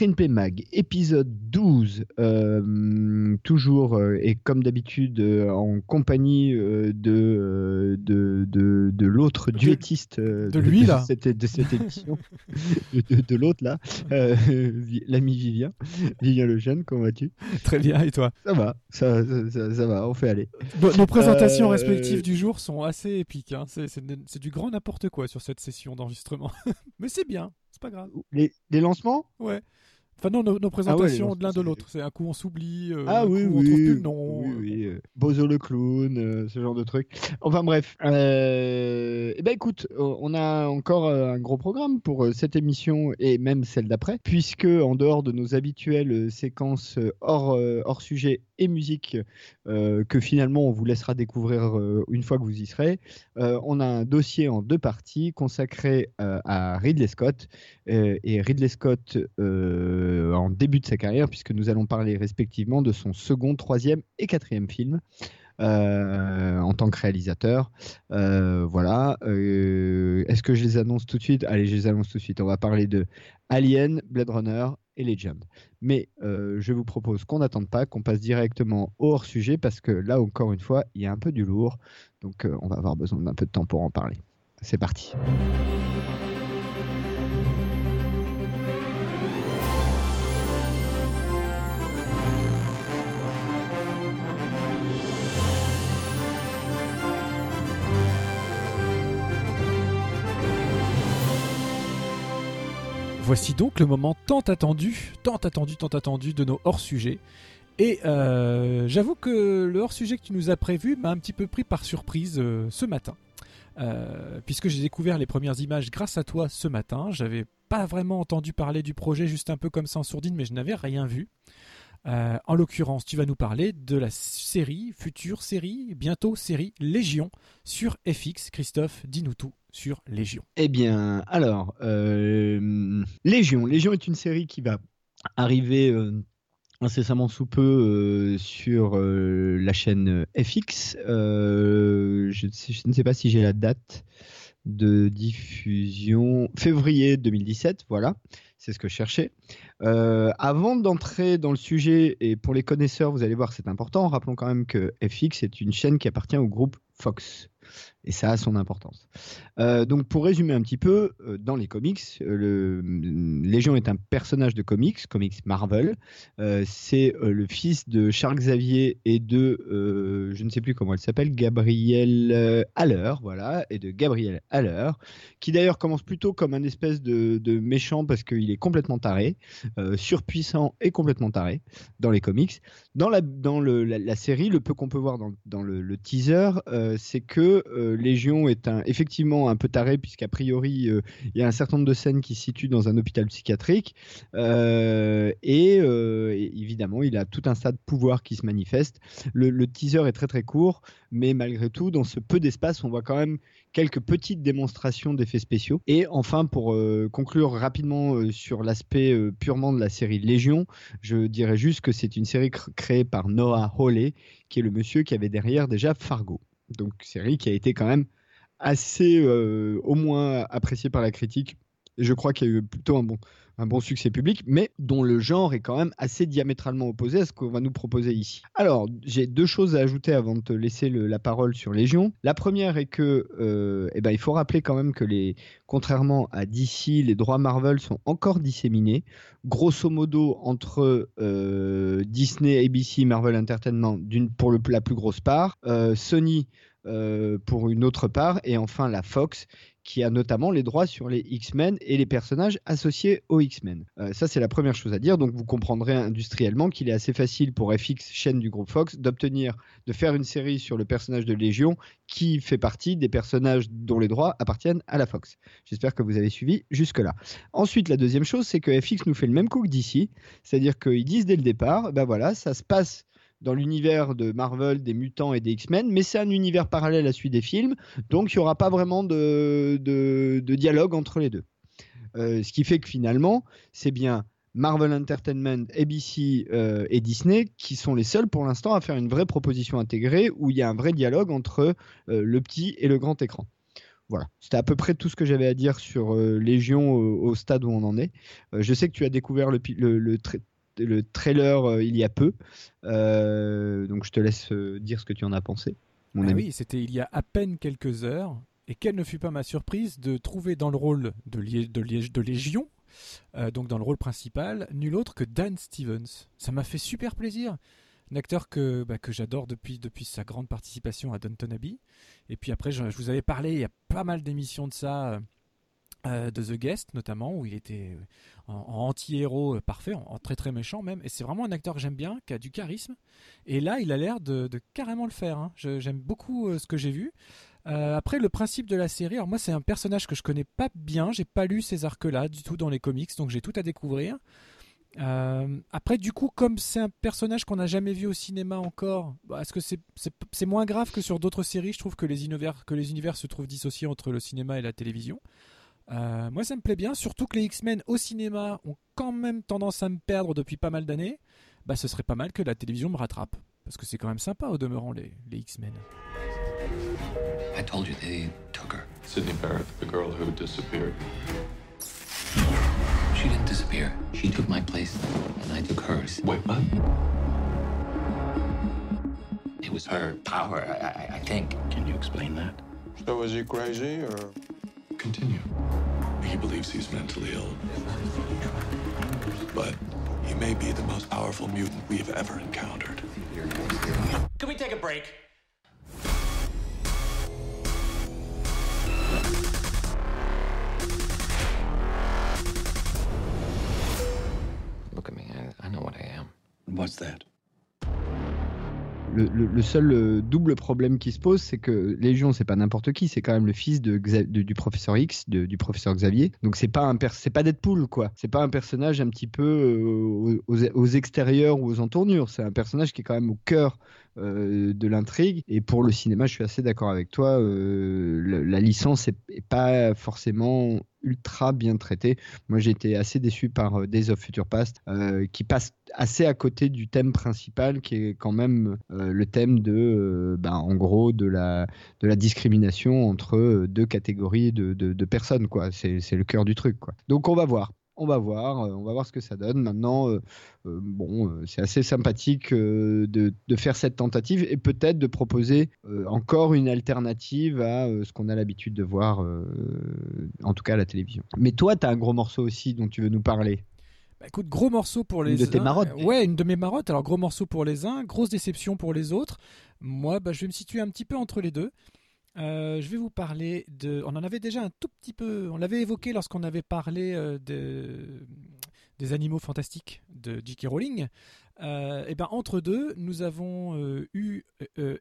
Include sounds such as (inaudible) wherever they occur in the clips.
Screenplay Mag, épisode 12. euh, toujours euh, et comme d'habitude euh, en compagnie de, de, de, de l'autre duettiste de lui, là. cette, de cette émission, (laughs) de, l'autre là, l'ami Vivien, Vivien Lejeune, comment vas-tu? Très bien, et toi? Ça va, ça, ça, ça- va, on fait aller. Nos, nos présentations respectives du jour sont assez épiques. hein. C'est- du grand n'importe quoi sur cette session d'enregistrement. (laughs) Mais c'est bien, c'est pas grave. Les, les lancements? Ouais. Enfin non, nos, nos présentations de l'un de l'autre. C'est un coup on s'oublie, euh, Ah un oui, coup oui, on trouve plus le nom. oui, euh, oui, euh, Bozo le clown, euh, ce genre de truc. Enfin bref, eh ben écoute, on a encore un gros programme pour cette émission et même celle d'après, puisque en dehors de nos habituelles séquences hors hors sujet musique euh, que finalement on vous laissera découvrir euh, une fois que vous y serez, euh, on a un dossier en deux parties consacré à Ridley Scott et Ridley Scott en début de sa carrière, puisque nous allons parler respectivement de son second, troisième et quatrième film. Euh, en tant que réalisateur, Euh, voilà. Euh, Est-ce que je les annonce tout de suite? Allez, je les annonce tout de suite. On va parler de Alien, Blade Runner et Legend. Mais je vous propose qu'on n'attende pas, qu'on passe directement hors sujet parce que là encore une fois, il y a un peu du lourd, donc on va avoir besoin d'un peu de temps pour en parler. C'est parti. Voici donc le moment tant attendu, tant attendu, tant attendu de nos hors-sujets. Et euh, j'avoue que le hors-sujet que tu nous as prévu m'a un petit peu pris par surprise euh, ce matin. Euh, puisque j'ai découvert les premières images grâce à toi ce matin. J'avais pas vraiment entendu parler du projet, juste un peu comme ça en sourdine, mais je n'avais rien vu. En l'occurrence, tu vas nous parler de la série, future série, bientôt série Légion sur FX. Christophe, dis-nous tout sur Légion. Eh bien, alors, euh, Légion. Légion est une série qui va arriver euh, incessamment sous peu euh, sur la chaîne FX. Je, ne sais- pas si j'ai la date de diffusion. Février 2017, voilà. C'est ce que je cherchais. Avant d'entrer dans le sujet, et pour les connaisseurs, vous allez voir, c'est important, rappelons quand même que FX est une chaîne qui appartient au groupe Fox. Et ça a son importance. Euh, donc pour résumer un petit peu, euh, dans les comics, euh, le, Légion est un personnage de comics, comics Marvel. C'est le fils de Charles Xavier et de, je ne sais plus comment elle s'appelle, Gabriel Haller, voilà, et de Gabriel Haller, qui d'ailleurs commence plutôt comme un espèce de, méchant parce qu'il est complètement taré, surpuissant et complètement taré dans les comics. Dans la, dans le, la, série, le peu qu'on peut voir dans, dans le, teaser, c'est que Légion est un, effectivement un peu taré, puisqu'a priori, euh, il y a un certain nombre de scènes qui se situent dans un hôpital psychiatrique. Euh, et, euh, évidemment, il a tout un tas de pouvoirs qui se manifestent. Le, le teaser est très très court, mais malgré tout, dans ce peu d'espace, on voit quand même quelques petites démonstrations d'effets spéciaux. Et enfin, pour euh, conclure rapidement euh, sur l'aspect euh, purement de la série Légion, je dirais juste que c'est une série cr- créée par Noah Hawley, qui est le monsieur qui avait derrière déjà Fargo. Donc série qui a été quand même assez euh, au moins appréciée par la critique. Je crois qu'il y a eu plutôt un bon, succès public, mais dont le genre est quand même assez diamétralement opposé à ce qu'on va nous proposer ici. Alors, j'ai deux choses à ajouter avant de te laisser la parole sur Légion. La première est que, euh, eh ben, il faut rappeler quand même que les, contrairement à DC, les droits Marvel sont encore disséminés. Grosso modo, entre euh, Disney, ABC, Marvel Entertainment, pour la plus grosse part, euh, Sony pour une autre part, et enfin la Fox qui a notamment les droits sur les X-Men et les personnages associés aux X-Men. Euh, ça, c'est la première chose à dire. Donc, vous comprendrez industriellement qu'il est assez facile pour FX, chaîne du groupe Fox, d'obtenir, de faire une série sur le personnage de Légion qui fait partie des personnages dont les droits appartiennent à la Fox. J'espère que vous avez suivi jusque-là. Ensuite, la deuxième chose, c'est que FX nous fait le même coup que d'ici, c'est-à-dire qu'ils disent dès le départ, ben voilà, ça se passe dans l'univers de Marvel, des mutants et des X-Men, mais c'est un univers parallèle à celui des films, donc il n'y aura pas vraiment de, dialogue entre les deux. Euh, ce qui fait que finalement, c'est bien Marvel Entertainment, ABC euh, et Disney qui sont les seuls pour l'instant à faire une vraie proposition intégrée où il y a un vrai dialogue entre euh, le petit et le grand écran. Voilà, c'était à peu près tout ce que j'avais à dire sur Légion au, stade où on en est. je sais que tu as découvert le, le, le, le trailer euh, il y a peu. Euh, donc je te laisse euh, dire ce que tu en as pensé. Mon ah oui, c'était il y a à peine quelques heures. Et quelle ne fut pas ma surprise de trouver dans le rôle de, de, Légion, donc dans le rôle principal, nul autre que Dan Stevens. Ça m'a fait super plaisir. Un acteur que, bah, que j'adore depuis, depuis sa grande participation à Downton Abbey. Et puis après, je, je vous avais parlé, il y a pas mal d'émissions de ça de The Guest notamment où il était euh, en, anti-héros euh, parfait, en, très très méchant même, et c'est vraiment un acteur que j'aime bien, qui a du charisme, et là il a l'air de, carrément le faire, hein. j'aime beaucoup ce que j'ai vu. après le principe de la série, alors moi c'est un personnage que je connais pas bien, j'ai pas lu ces arcs-là du tout dans les comics, donc j'ai tout à découvrir. après, du coup, comme c'est un personnage qu'on n'a jamais vu au cinéma encore, bah, est-ce que c'est moins grave que sur d'autres séries Je trouve que les, univers, que les univers se trouvent dissociés entre le cinéma et la télévision? Euh, moi, ça me plaît bien, surtout que les X-Men au cinéma ont quand même tendance à me perdre depuis pas mal d'années. Bah, ce serait pas mal que la télévision me rattrape. Parce que c'est quand même sympa au demeurant, les, les X-Men. I told you they took her. Sydney Barrett, the girl who disappeared. She didn't disappear. She took my place, and I took hers. Wait, what? It was her power, I, I, I think. Can you explain that? So was he crazy, or? Continue. He believes he's mentally ill. But he may be the most powerful mutant we have ever encountered. Can we take a break? Look at me. I, I know what I am. What's that? Le, seul euh, double problème qui se pose, c'est que Légion, c'est pas n'importe qui, c'est quand même le fils du professeur X, du professeur Xavier. Donc c'est pas un c'est pas Deadpool quoi. C'est pas un personnage un petit peu euh, aux, extérieurs ou aux entournures. C'est un personnage qui est quand même au cœur euh, de l'intrigue. Et pour le cinéma, je suis assez d'accord avec toi. la, licence est, pas forcément ultra bien traitée. Moi, j'ai été assez déçu par Days of Future Past, qui passe assez à côté du thème principal qui est quand même euh, le thème de, euh, ben, en gros, de la, de la discrimination entre euh, deux catégories de, de, personnes, quoi. C'est, le cœur du truc. Donc on va voir. On va voir, on va voir ce que ça donne. Maintenant, bon, c'est assez sympathique de, de, faire cette tentative et peut-être de proposer encore une alternative à ce qu'on a l'habitude de voir, en tout cas à la télévision. Mais toi, tu as un gros morceau aussi dont tu veux nous parler. Bah, écoute, gros morceau pour les uns. Une de tes marottes. Ouais, une de mes marottes. Alors, gros morceau pour les uns, grosse déception pour les autres. Moi, bah, je vais me situer un petit peu entre les deux. Euh, je vais vous parler de. On en avait déjà un tout petit peu. On l'avait évoqué lorsqu'on avait parlé euh, de... des animaux fantastiques de J.K. Rowling. Euh, et ben entre deux, nous avons eu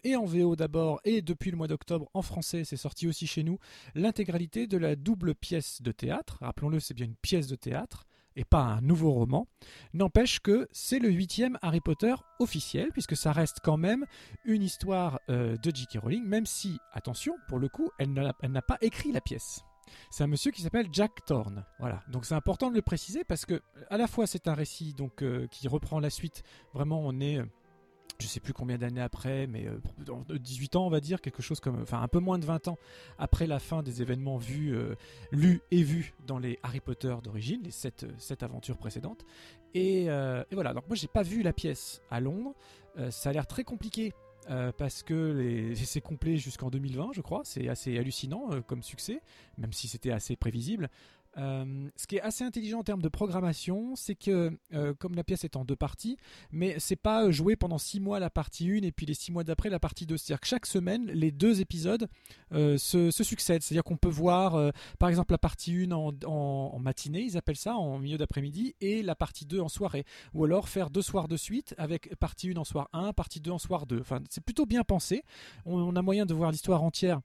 et en VO d'abord et depuis le mois d'octobre en français, c'est sorti aussi chez nous, l'intégralité de la double pièce de théâtre. Rappelons-le, c'est bien une pièce de théâtre et pas un nouveau roman. N'empêche que c'est le huitième Harry Potter officiel, puisque ça reste quand même une histoire euh, de J.K. Rowling, même si, attention, pour le coup, elle n'a pas écrit la pièce. C'est un monsieur qui s'appelle Jack Thorne. Voilà. Donc c'est important de le préciser parce que à la fois c'est un récit donc euh, qui reprend la suite. Vraiment, on est euh, je sais plus combien d'années après, mais 18 euh, ans on va dire, quelque chose comme, enfin un peu moins de 20 ans après la fin des événements vus, euh, lus et vus dans les Harry Potter d'origine, les 7, aventures précédentes. Et, euh, et, voilà, donc moi j'ai pas vu la pièce à Londres, ça a l'air très compliqué. parce que (laughs) c'est complet jusqu'en 2020, je crois. C'est assez hallucinant comme succès, même si c'était assez prévisible. Euh, ce qui est assez intelligent en termes de programmation, c'est que, euh, comme la pièce est en deux parties, mais c'est pas jouer pendant six mois la partie 1 et puis les six mois d'après la partie 2. C'est-à-dire que chaque semaine, les deux épisodes euh, se, succèdent. C'est-à-dire qu'on peut voir, par exemple, la partie 1 en, matinée, ils appellent ça, en milieu d'après-midi, et la partie 2 en soirée. Ou alors faire deux soirs de suite avec partie 1 en soir 1, partie 2 en soir 2. Enfin, c'est plutôt bien pensé. on a moyen de voir l'histoire entière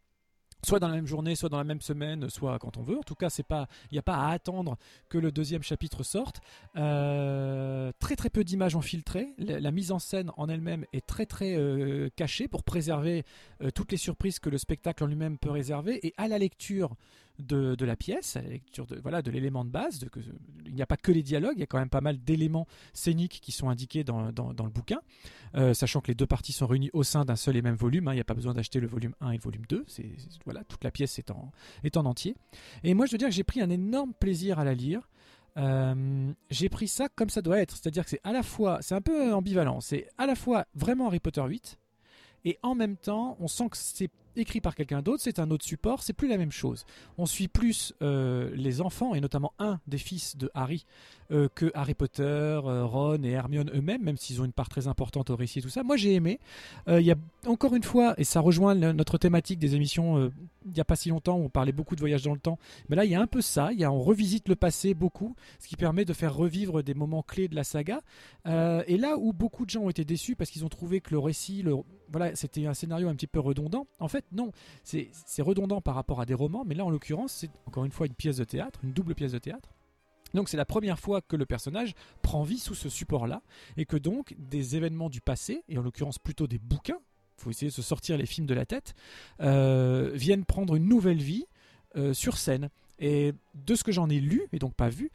soit dans la même journée, soit dans la même semaine, soit quand on veut. En tout cas, pas, il n'y a pas à attendre que le deuxième chapitre sorte. Euh, très très peu d'images ont filtré. La, mise en scène en elle-même est très très euh, cachée pour préserver euh, toutes les surprises que le spectacle en lui-même peut réserver. Et à la lecture de, la pièce, à la lecture de voilà de l'élément de base. De, que, il n'y a pas que les dialogues, il y a quand même pas mal d'éléments scéniques qui sont indiqués dans, le bouquin, euh, sachant que les deux parties sont réunies au sein d'un seul et même volume. Hein. il n'y a pas besoin d'acheter le volume 1 et le volume 2. C'est, voilà, toute la pièce est en, entier. Et moi, je veux dire que j'ai pris un énorme plaisir à la lire. Euh, j'ai pris ça comme ça doit être, c'est-à-dire que c'est à la fois, c'est un peu ambivalent, c'est à la fois vraiment Harry Potter 8, et en même temps, on sent que c'est écrit par quelqu'un d'autre, c'est un autre support, c'est plus la même chose. On suit plus euh, les enfants, et notamment un des fils de Harry, euh, que Harry Potter, euh, Ron et Hermione eux-mêmes, même s'ils ont une part très importante au récit et tout ça. Moi j'ai aimé. Il y a encore une fois, et ça rejoint notre thématique des émissions il n'y a pas si longtemps, où on parlait beaucoup de voyage dans le temps, mais là il y a un peu ça, y a, on revisite le passé beaucoup, ce qui permet de faire revivre des moments clés de la saga. et là où beaucoup de gens ont été déçus parce qu'ils ont trouvé que le récit, le, voilà, c'était un scénario un petit peu redondant. En fait, non, c'est redondant par rapport à des romans, mais là, en l'occurrence, c'est encore une fois une pièce de théâtre, une double pièce de théâtre. Donc c'est la première fois que le personnage prend vie sous ce support-là, et que donc des événements du passé, et en l'occurrence plutôt des bouquins, faut essayer de se sortir les films de la tête, euh, viennent prendre une nouvelle vie euh, sur scène. Et de ce que j'en ai lu, et donc pas vu,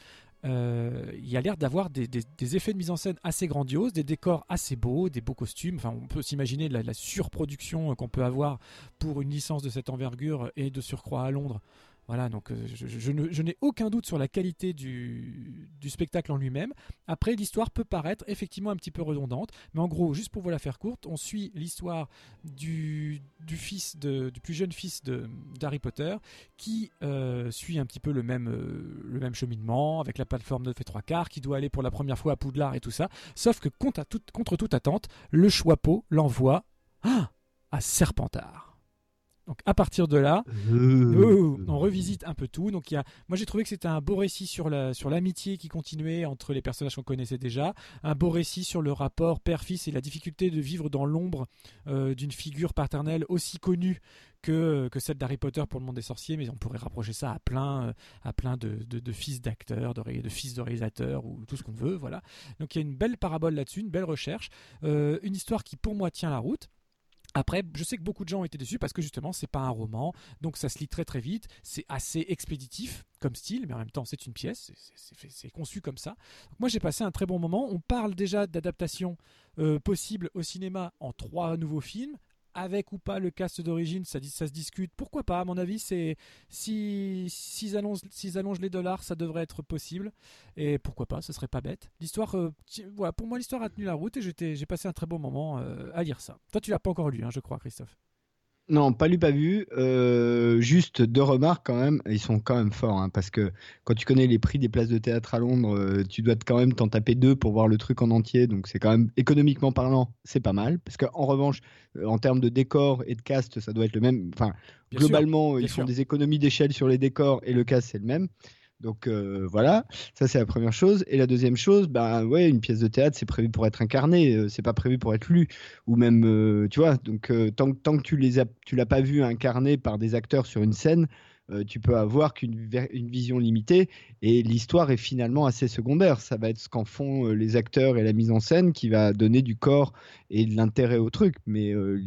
euh, il y a l'air d'avoir des, effets de mise en scène assez grandioses, des décors assez beaux, des beaux costumes. Enfin, on peut s'imaginer la, la, surproduction qu'on peut avoir pour une licence de cette envergure et de surcroît à Londres. Voilà, donc euh, je, n'ai aucun doute sur la qualité du, spectacle en lui-même. Après, l'histoire peut paraître effectivement un petit peu redondante, mais en gros, juste pour vous la faire courte, on suit l'histoire du, fils du plus jeune fils d'Harry Potter qui euh, suit un petit peu le même, euh, cheminement avec la plateforme de fait trois quarts, qui doit aller pour la première fois à Poudlard et tout ça. Sauf que contre, toute attente, le Choixpeau l'envoie à Serpentard. Donc à partir de là, euh. on revisite un peu tout. Donc il y a, moi j'ai trouvé que c'était un beau récit sur la sur l'amitié qui continuait entre les personnages qu'on connaissait déjà, un beau récit sur le rapport père-fils et la difficulté de vivre dans l'ombre euh, d'une figure paternelle aussi connue que, que celle d'Harry Potter pour le monde des sorciers, mais on pourrait rapprocher ça à plein euh, à plein de, de, fils d'acteurs, de, de, fils de réalisateurs ou tout ce qu'on veut, voilà. Donc il y a une belle parabole là-dessus, une belle recherche, une histoire qui pour moi tient la route. Après, je sais que beaucoup de gens ont été déçus parce que justement, c'est pas un roman, donc ça se lit très très vite. C'est assez expéditif comme style, mais en même temps, c'est une pièce, c'est conçu comme ça. moi, j'ai passé un très bon moment. On parle déjà d'adaptation euh, possible au cinéma en trois nouveaux films avec ou pas le cast d'origine, ça, se discute. Pourquoi pas À mon avis, c'est si s'ils allongent, les dollars, ça devrait être possible. Et pourquoi pas Ce serait pas bête. L'histoire, euh, voilà, pour moi, l'histoire a tenu la route et j'ai passé un très bon moment euh, à lire ça. Toi, tu l'as pas encore lu, hein, je crois, Christophe. Non, pas lu, pas vu. Euh, juste deux remarques quand même. Ils sont quand même forts hein, parce que quand tu connais les prix des places de théâtre à Londres, euh, tu dois quand même t'en taper deux pour voir le truc en entier. Donc c'est quand même économiquement parlant, c'est pas mal. Parce qu'en revanche, euh, en termes de décor et de cast, ça doit être le même. Enfin, globalement, ils font des économies d'échelle sur les décors et le cast c'est le même. Donc euh, voilà, ça c'est la première chose. Et la deuxième chose, bah ouais, une pièce de théâtre c'est prévu pour être incarné, euh, c'est pas prévu pour être lu ou même, euh, tu vois. Donc tant, tant, que tu les as, tu l'as pas vu incarné par des acteurs sur une scène, euh, tu peux avoir qu'une une vision limitée et l'histoire est finalement assez secondaire. Ça va être ce qu'en font euh, les acteurs et la mise en scène qui va donner du corps et de l'intérêt au truc. Mais euh,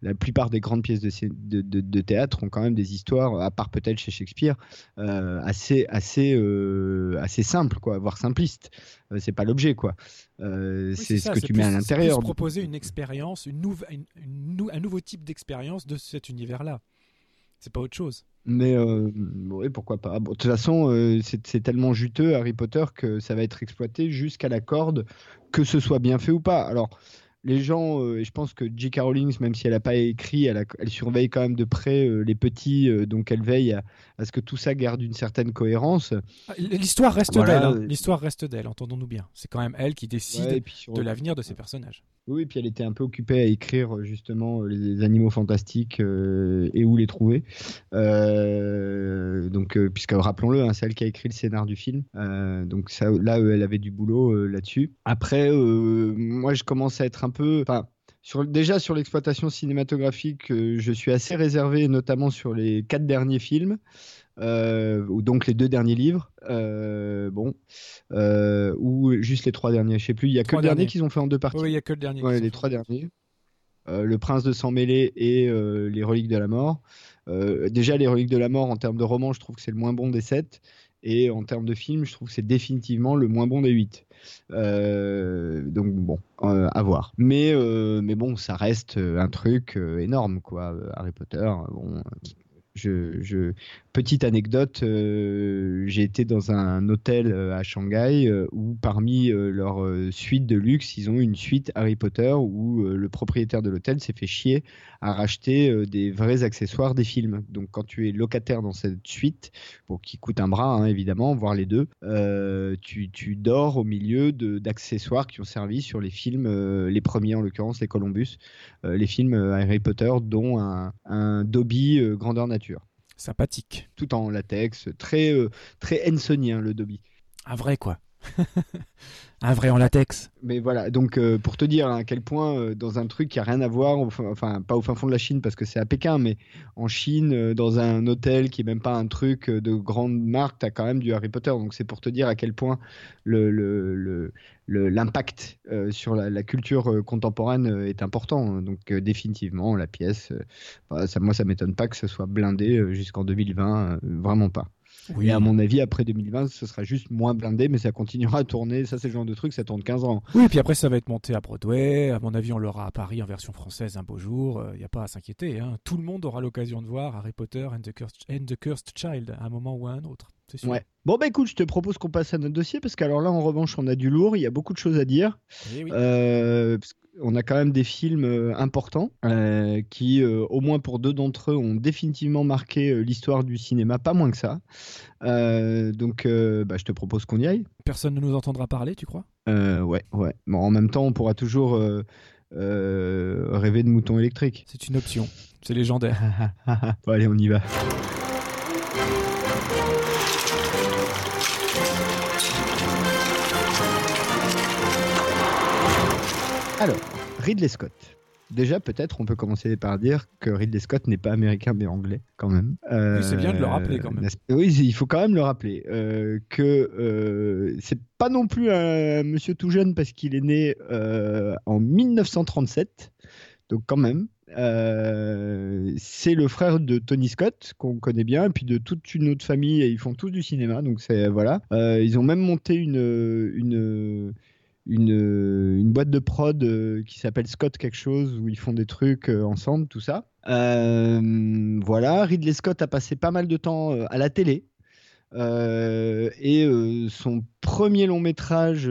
la plupart des grandes pièces de, de, théâtre ont quand même des histoires, à part peut-être chez Shakespeare, assez, assez, assez simples, quoi, voire simplistes. c'est pas l'objet, quoi. c'est ce que tu mets à l'intérieur. proposer une expérience, une, une, un nouveau type d'expérience de cet univers-là. C'est pas autre chose. Mais euh, oui, pourquoi pas. de toute façon, euh, c'est tellement juteux Harry Potter que ça va être exploité jusqu'à la corde, que ce soit bien fait ou pas. Alors, les gens, euh, et je pense que J.K. Rowling, même si elle n'a pas écrit, elle, surveille quand même de près les petits, donc elle veille à, ce que tout ça garde une certaine cohérence. Ah, l'histoire reste d'elle, hein. l'histoire reste d'elle, entendons-nous bien. C'est quand même elle qui décide de l'avenir de ses personnages. Oui, et puis elle était un peu occupée à écrire justement les animaux fantastiques et où les trouver. donc, puisque rappelons-le, hein, c'est elle qui a écrit le scénar du film. donc là, elle avait du boulot là-dessus. Après, moi, je commence à être un peu. Sur, déjà sur l'exploitation cinématographique, euh, je suis assez réservé, notamment sur les quatre derniers films, euh, ou donc les deux derniers livres, euh, bon, ou juste les trois derniers, je sais plus. Il y a que le dernier qu'ils ont fait en deux parties. Oui, il y a que le dernier. les trois derniers. le Prince de sang mêlé et les Reliques de la mort. déjà, les Reliques de la mort, en termes de roman, je trouve que c'est le moins bon des sept. Et en termes de film, je trouve que c'est définitivement le moins bon des 8. Euh, donc bon, euh, à voir. Mais, euh, mais bon, ça reste un truc énorme, quoi. Harry Potter, bon, je, Petite anecdote, euh, j'ai été dans un hôtel euh, à Shanghai euh, où parmi leur suite de luxe, ils ont une suite Harry Potter où le propriétaire de l'hôtel s'est fait chier à racheter des vrais accessoires des films. Donc quand tu es locataire dans cette suite, bon, qui coûte un bras hein, évidemment, voire les deux, tu, tu, dors au milieu d'accessoires qui ont servi sur les films, les premiers en l'occurrence, les Columbus, les films Harry Potter, dont un, un grandeur nature. Sympathique. Tout en latex, très, euh, très Hensonien le Dobby. Un vrai quoi. (laughs) un vrai en latex. Mais voilà, donc euh, pour te dire à quel point euh, dans un truc qui a rien à voir, enfin pas au fin fond de la Chine parce que c'est à Pékin, mais en Chine, dans un hôtel qui est même pas un truc de grande marque, tu as quand même du Harry Potter. Donc c'est pour te dire à quel point l'impact euh, sur la, culture euh, contemporaine euh, est important. Donc définitivement, la pièce, bah, ça, moi, ça m'étonne pas que ce soit blindé jusqu'en 2020, vraiment pas. Oui. Et à mon avis, après 2020, ce sera juste moins blindé, mais ça continuera à tourner. Ça, c'est le genre de truc, ça tourne 15 ans. Oui, puis après, ça va être monté à Broadway. À mon avis, on l'aura à Paris en version française un beau jour. Il n'y a pas à s'inquiéter. Hein. Tout le monde aura l'occasion de voir Harry Potter and the, Cursed, and the Cursed Child à un moment ou à un autre. Ouais. Bon bah écoute, je te propose qu'on passe à notre dossier parce qu'alors là en revanche on a du lourd, il y a beaucoup de choses à dire. Eh euh, on a quand même des films euh, importants euh, qui, au moins pour deux d'entre eux, ont définitivement marqué l'histoire du cinéma, pas moins que ça. donc bah, je te propose qu'on y aille. Personne ne nous entendra parler, tu crois? Ouais, ouais. Bon, en même temps, on pourra toujours rêver de moutons électriques. C'est une option, c'est légendaire. (laughs) bon, allez, on y va. Alors, Ridley Scott. Déjà, peut-être, on peut commencer par dire que Ridley Scott n'est pas américain mais anglais, quand même. oui, c'est bien de le rappeler, quand même. Oui, il faut quand même le rappeler. Euh, que euh, c'est pas non plus un monsieur tout jeune parce qu'il est né euh, en 1937. Donc, quand même. c'est le frère de Tony Scott qu'on connaît bien et puis de toute une autre famille et ils font tous du cinéma donc c'est voilà ils ont même monté une, une une, une boîte de prod euh, qui s'appelle Scott quelque chose où ils font des trucs euh, ensemble, tout ça. Euh, voilà, Ridley Scott a passé pas mal de temps à la télé. et son premier long métrage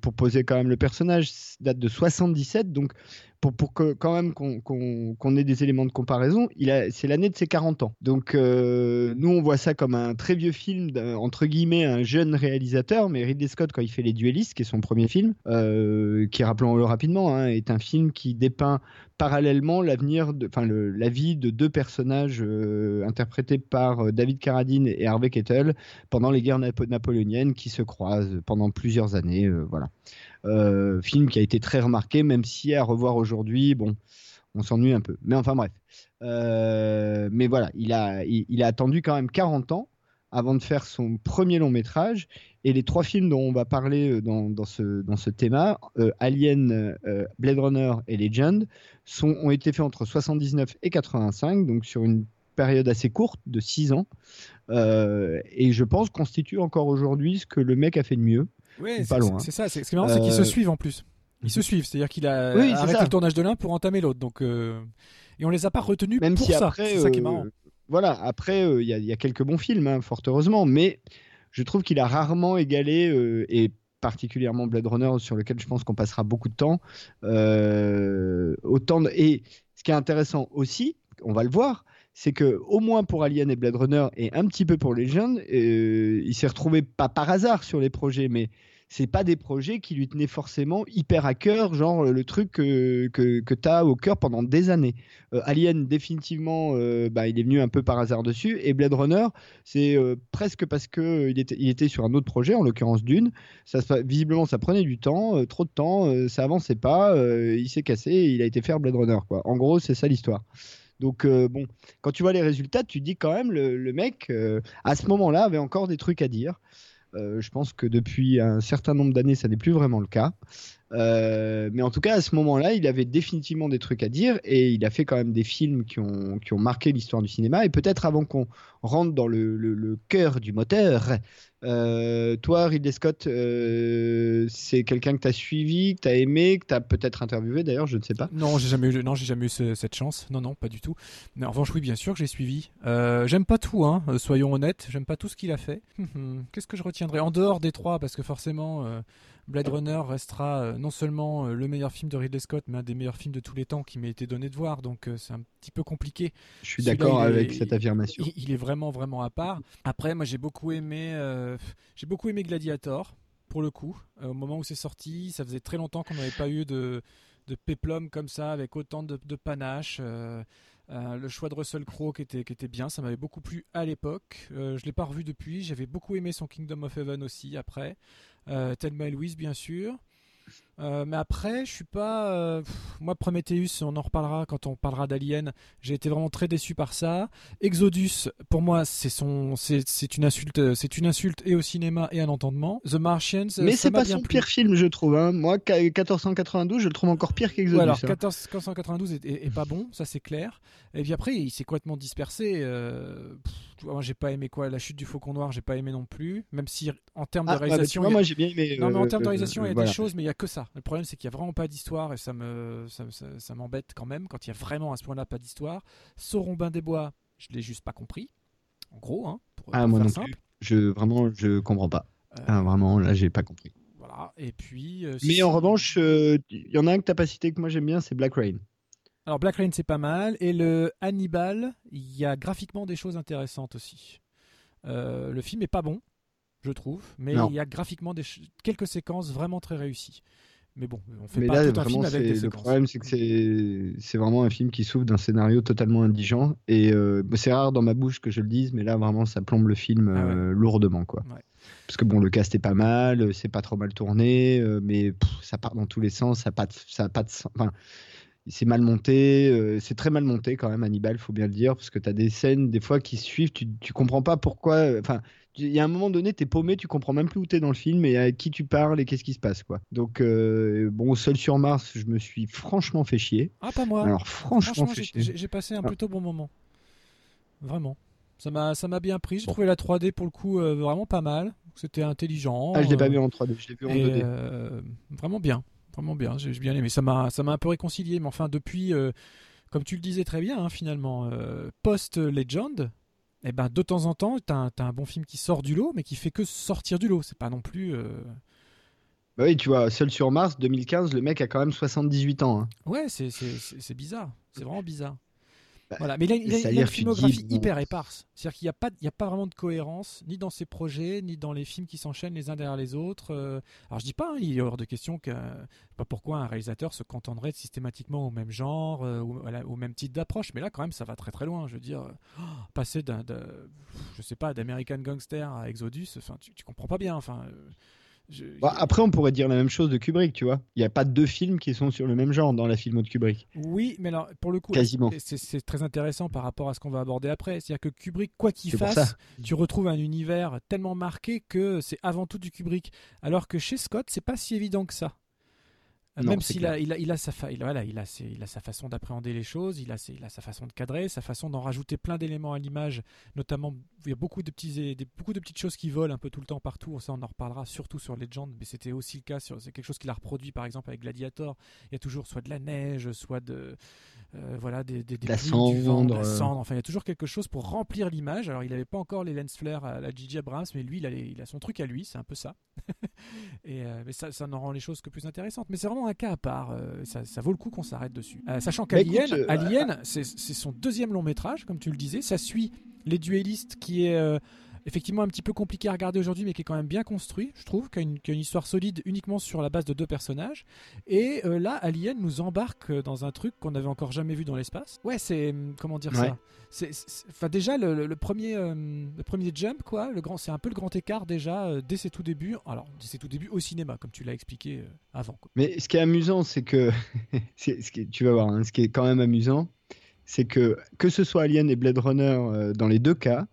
pour poser quand même le personnage date de 77 donc pour, que quand même qu'on ait des éléments de comparaison, c'est l'année de ses 40 ans. Donc euh, nous, on voit ça comme un très vieux film, entre guillemets, un jeune réalisateur, mais Ridley Scott, quand il fait Les Duellistes, qui est son premier film, euh, qui, rappelons-le rapidement, hein, est un film qui dépeint parallèlement l'avenir, enfin la vie de deux personnages euh, interprétés par David Carradine et Harvey Kettle pendant les guerres napoléoniennes qui se croisent pendant plusieurs années. voilà. Euh, film qui a été très remarqué, même si à revoir aujourd'hui, bon, on s'ennuie un peu. Mais enfin bref. Euh, mais voilà, il a, attendu quand même 40 ans avant de faire son premier long métrage. Et les trois films dont on va parler euh, dans, dans ce, dans ce thème, Alien, Blade Runner et Legend, sont, ont été faits entre 79 et 85, donc sur une période assez courte de 6 ans. et je pense constitue encore aujourd'hui ce que le mec a fait de mieux. Oui, c'est ça. Ce qui est marrant, c'est qu'ils se euh, suivent en plus. Ils se suivent, c'est-à-dire qu'il a arrêté le tournage de l'un pour entamer l'autre. Donc, euh, et on les a pas retenus Même pour si ça. C'est ça qui est marrant. Euh, voilà. Après, il y, a quelques bons films, hein, fort heureusement, mais je trouve qu'il a rarement égalé et particulièrement Blade Runner, sur lequel je pense qu'on passera beaucoup de temps. autant Et ce qui est intéressant aussi, on va le voir, c'est que au moins pour Alien et Blade Runner et un petit peu pour Legend, il s'est retrouvé pas par hasard sur les projets, mais c'est pas des projets qui lui tenaient forcément hyper à cœur, genre le truc que, que, tu as au cœur pendant des années. Euh, Alien, définitivement, euh, bah, il est venu un peu par hasard dessus. Et Blade Runner, c'est euh, presque parce qu'il il était, il était sur un autre projet, en l'occurrence Dune. Visiblement, ça prenait du temps, trop de temps, ça avançait pas, il s'est cassé et il a été faire Blade Runner. Quoi. En gros, c'est ça l'histoire. Donc bon, quand tu vois les résultats, tu dis quand même le, le mec à ce moment-là avait encore des trucs à dire. Euh, je pense que depuis un certain nombre d'années, ça n'est plus vraiment le cas. Euh, mais en tout cas, à ce moment-là, il avait définitivement des trucs à dire et il a fait quand même des films qui ont, qui ont marqué l'histoire du cinéma. Et peut-être avant qu'on rentre dans le, le, cœur du moteur, euh, toi, Ridley Scott, euh, c'est quelqu'un que tu as suivi, que tu as aimé, que tu as peut-être interviewé d'ailleurs, je ne sais pas. Non, j'ai jamais eu, non, j'ai jamais eu cette chance. Non, non, pas du tout. Mais en revanche, oui, bien sûr que j'ai suivi. j'aime pas tout, hein, soyons honnêtes. J'aime pas tout ce qu'il a fait. (laughs) Qu'est-ce que je retiendrai en dehors des trois? Parce que forcément. Blade Runner restera euh, non seulement euh, le meilleur film de Ridley Scott, mais un des meilleurs films de tous les temps qui m'a été donné de voir. Donc euh, c'est un petit peu compliqué. Je suis d'accord avec cette affirmation. Il, est vraiment vraiment à part. Après, moi j'ai beaucoup aimé, j'ai beaucoup aimé Gladiator pour le coup. au moment où c'est sorti, ça faisait très longtemps qu'on n'avait pas eu de de péplum comme ça avec autant de, panache. Le choix de Russell Crowe qui était, qui était bien, ça m'avait beaucoup plu à l'époque. je l'ai pas revu depuis. J'avais beaucoup aimé son Kingdom of Heaven aussi après. Euh, Thelma et Louise, bien sûr. Euh, mais après, je suis pas. Euh, moi, Prometheus, on en reparlera quand on parlera d'Alien. J'ai été vraiment très déçu par ça. Exodus, pour moi, c'est son, c'est une insulte, c'est une insulte et au cinéma et à l'entendement. The Martians. Mais c'est pas son pire film, je trouve. Hein. Moi, 1492, je le trouve encore pire qu'Exodus. alors, 1492 hein. est, pas bon, ça c'est clair. Et puis après, il s'est complètement dispersé. moi, j'ai pas aimé quoi La chute du Faucon Noir, j'ai pas aimé non plus. Même si en termes de ah, réalisation, moi j'ai bien aimé. Non, mais en termes de réalisation, il y a des choses, mais il y a que ça. Le problème, c'est qu'il n'y a vraiment pas d'histoire et ça me ça, m'embête quand même quand il y a vraiment à ce point-là pas d'histoire. Sauron Bain des Bois, je l'ai juste pas compris. En gros, hein, pour, ah, moi non simple. Plus. Je vraiment je comprends pas. Euh, ah, vraiment là, j'ai pas compris. Voilà. Et puis. Euh, mais en revanche, euh, il y en a un que t'as pas cité que moi j'aime bien, c'est Black Rain. Alors Black Rain c'est pas mal et le Hannibal, il y a graphiquement des choses intéressantes aussi. le film est pas bon, je trouve, mais il y a graphiquement des quelques séquences vraiment très réussies. Mais bon, on fait pas tout un film avec des Le problème, c'est que c'est vraiment un film qui souffre d'un scénario totalement indigent. Et euh, c'est rare dans ma bouche que je le dise, mais là, vraiment, ça plombe le film ah euh, lourdement. quoi. Parce que bon, le cast est pas mal, c'est pas trop mal tourné, euh, mais ça part dans tous les sens, ça n'a pas de, ça pas de enfin, c'est mal monté, c'est très mal monté quand même, Hannibal, faut bien le dire, parce que tu as des scènes, des fois, qui suivent, tu, tu comprends pas pourquoi, enfin, il y a un moment donné, t'es paumé, tu comprends même plus où t'es dans le film et à qui tu parles et qu'est-ce qui se passe, quoi. Donc, euh, bon, seul sur Mars, je me suis franchement fait chier. Ah, pas moi. Alors, franchement, j'ai passé un ah. plutôt bon moment. Vraiment. Ça m'a, ça m'a bien pris. J'ai trouvé la 3D pour le coup euh, vraiment pas mal. C'était intelligent. Ah, je l'ai pas vu en 3D, je l'ai vu en 2D. Euh, vraiment bien, vraiment bien. J'ai bien aimé. Ça m'a, ça m'a un peu réconcilié, mais enfin depuis, comme tu le disais très bien, hein, finalement, post Legend, et eh ben de temps en temps, tu as, un bon film qui sort du lot, mais qui fait que sortir du lot. C'est pas non plus. Euh, bah oui, tu vois, Seul sur Mars, 2015, le mec a quand même 78 ans. Hein. Ouais, c'est bizarre. C'est vraiment bizarre. Bah, voilà, mais il a, une filmographie hyper éparse. C'est-à-dire qu'il n'y a, pas, a pas vraiment de cohérence, ni dans ses projets, ni dans les films qui s'enchaînent les uns derrière les autres. Euh. alors je dis pas, hein, il est hors de question que, pas pourquoi un réalisateur se contenterait systématiquement au même genre, euh, ou au même type d'approche, mais là quand même ça va très très loin. Je veux dire, oh, passer d'un, je sais pas, d'American Gangster à Exodus, enfin tu, tu comprends pas bien. Enfin, euh, bah, après, on pourrait dire la même chose de Kubrick, tu vois. Il n'y a pas deux films qui sont sur le même genre dans la filmo de Kubrick. Oui, mais alors, pour le coup, Quasiment. c'est très intéressant par rapport à ce qu'on va aborder après. C'est-à-dire que Kubrick, quoi qu'il fasse, tu retrouves un univers tellement marqué que c'est avant tout du Kubrick. Alors que chez Scott, c'est pas si évident que ça. Même s'il a, il a, il a, sa voilà, il a, il a sa façon d'appréhender les choses, il a, il a sa façon de cadrer, sa façon d'en rajouter plein d'éléments à l'image, notamment il y a beaucoup de, petits, des, beaucoup de petites choses qui volent un peu tout le temps partout, ça on en reparlera surtout sur Legend, mais c'était aussi le cas, c'est quelque chose qu'il a reproduit par exemple avec Gladiator, il y a toujours soit de la neige, soit de, euh, voilà, des, des, la cendre, du vent, la cendre. Enfin, il y a toujours quelque chose pour remplir l'image. Alors, il n'avait pas encore les lens flares à la Gigi Abrams, mais lui, il a, il a son truc à lui, c'est un peu ça. (laughs) et mais ça, ça n'en rend les choses que plus intéressantes. Mais c'est vraiment un cas à part. Ça, ça, vaut le coup qu'on s'arrête dessus. sachant bah, qu'Alien, Alien, c'est son deuxième long métrage, comme tu le disais. Ça suit les duellistes qui est effectivement un petit peu compliqué à regarder aujourd'hui, mais qui est quand même bien construit, je trouve, qui a, une, histoire solide uniquement sur la base de deux personnages. Et euh, là, Alien nous embarque dans un truc qu'on n'avait encore jamais vu dans l'espace. Ouais, c'est hum, comment dire ça? Enfin déjà le, premier euh, le premier jump quoi, le grand, c'est un peu le grand écart déjà euh, dès ses tout débuts. Alors dès ses tout débuts au cinéma, comme tu l'as expliqué avant. Mais ce qui est amusant, c'est que (laughs) ce qui, tu vas voir, hein, ce qui est quand même amusant, c'est que que ce soit Alien et Blade Runner dans les deux cas,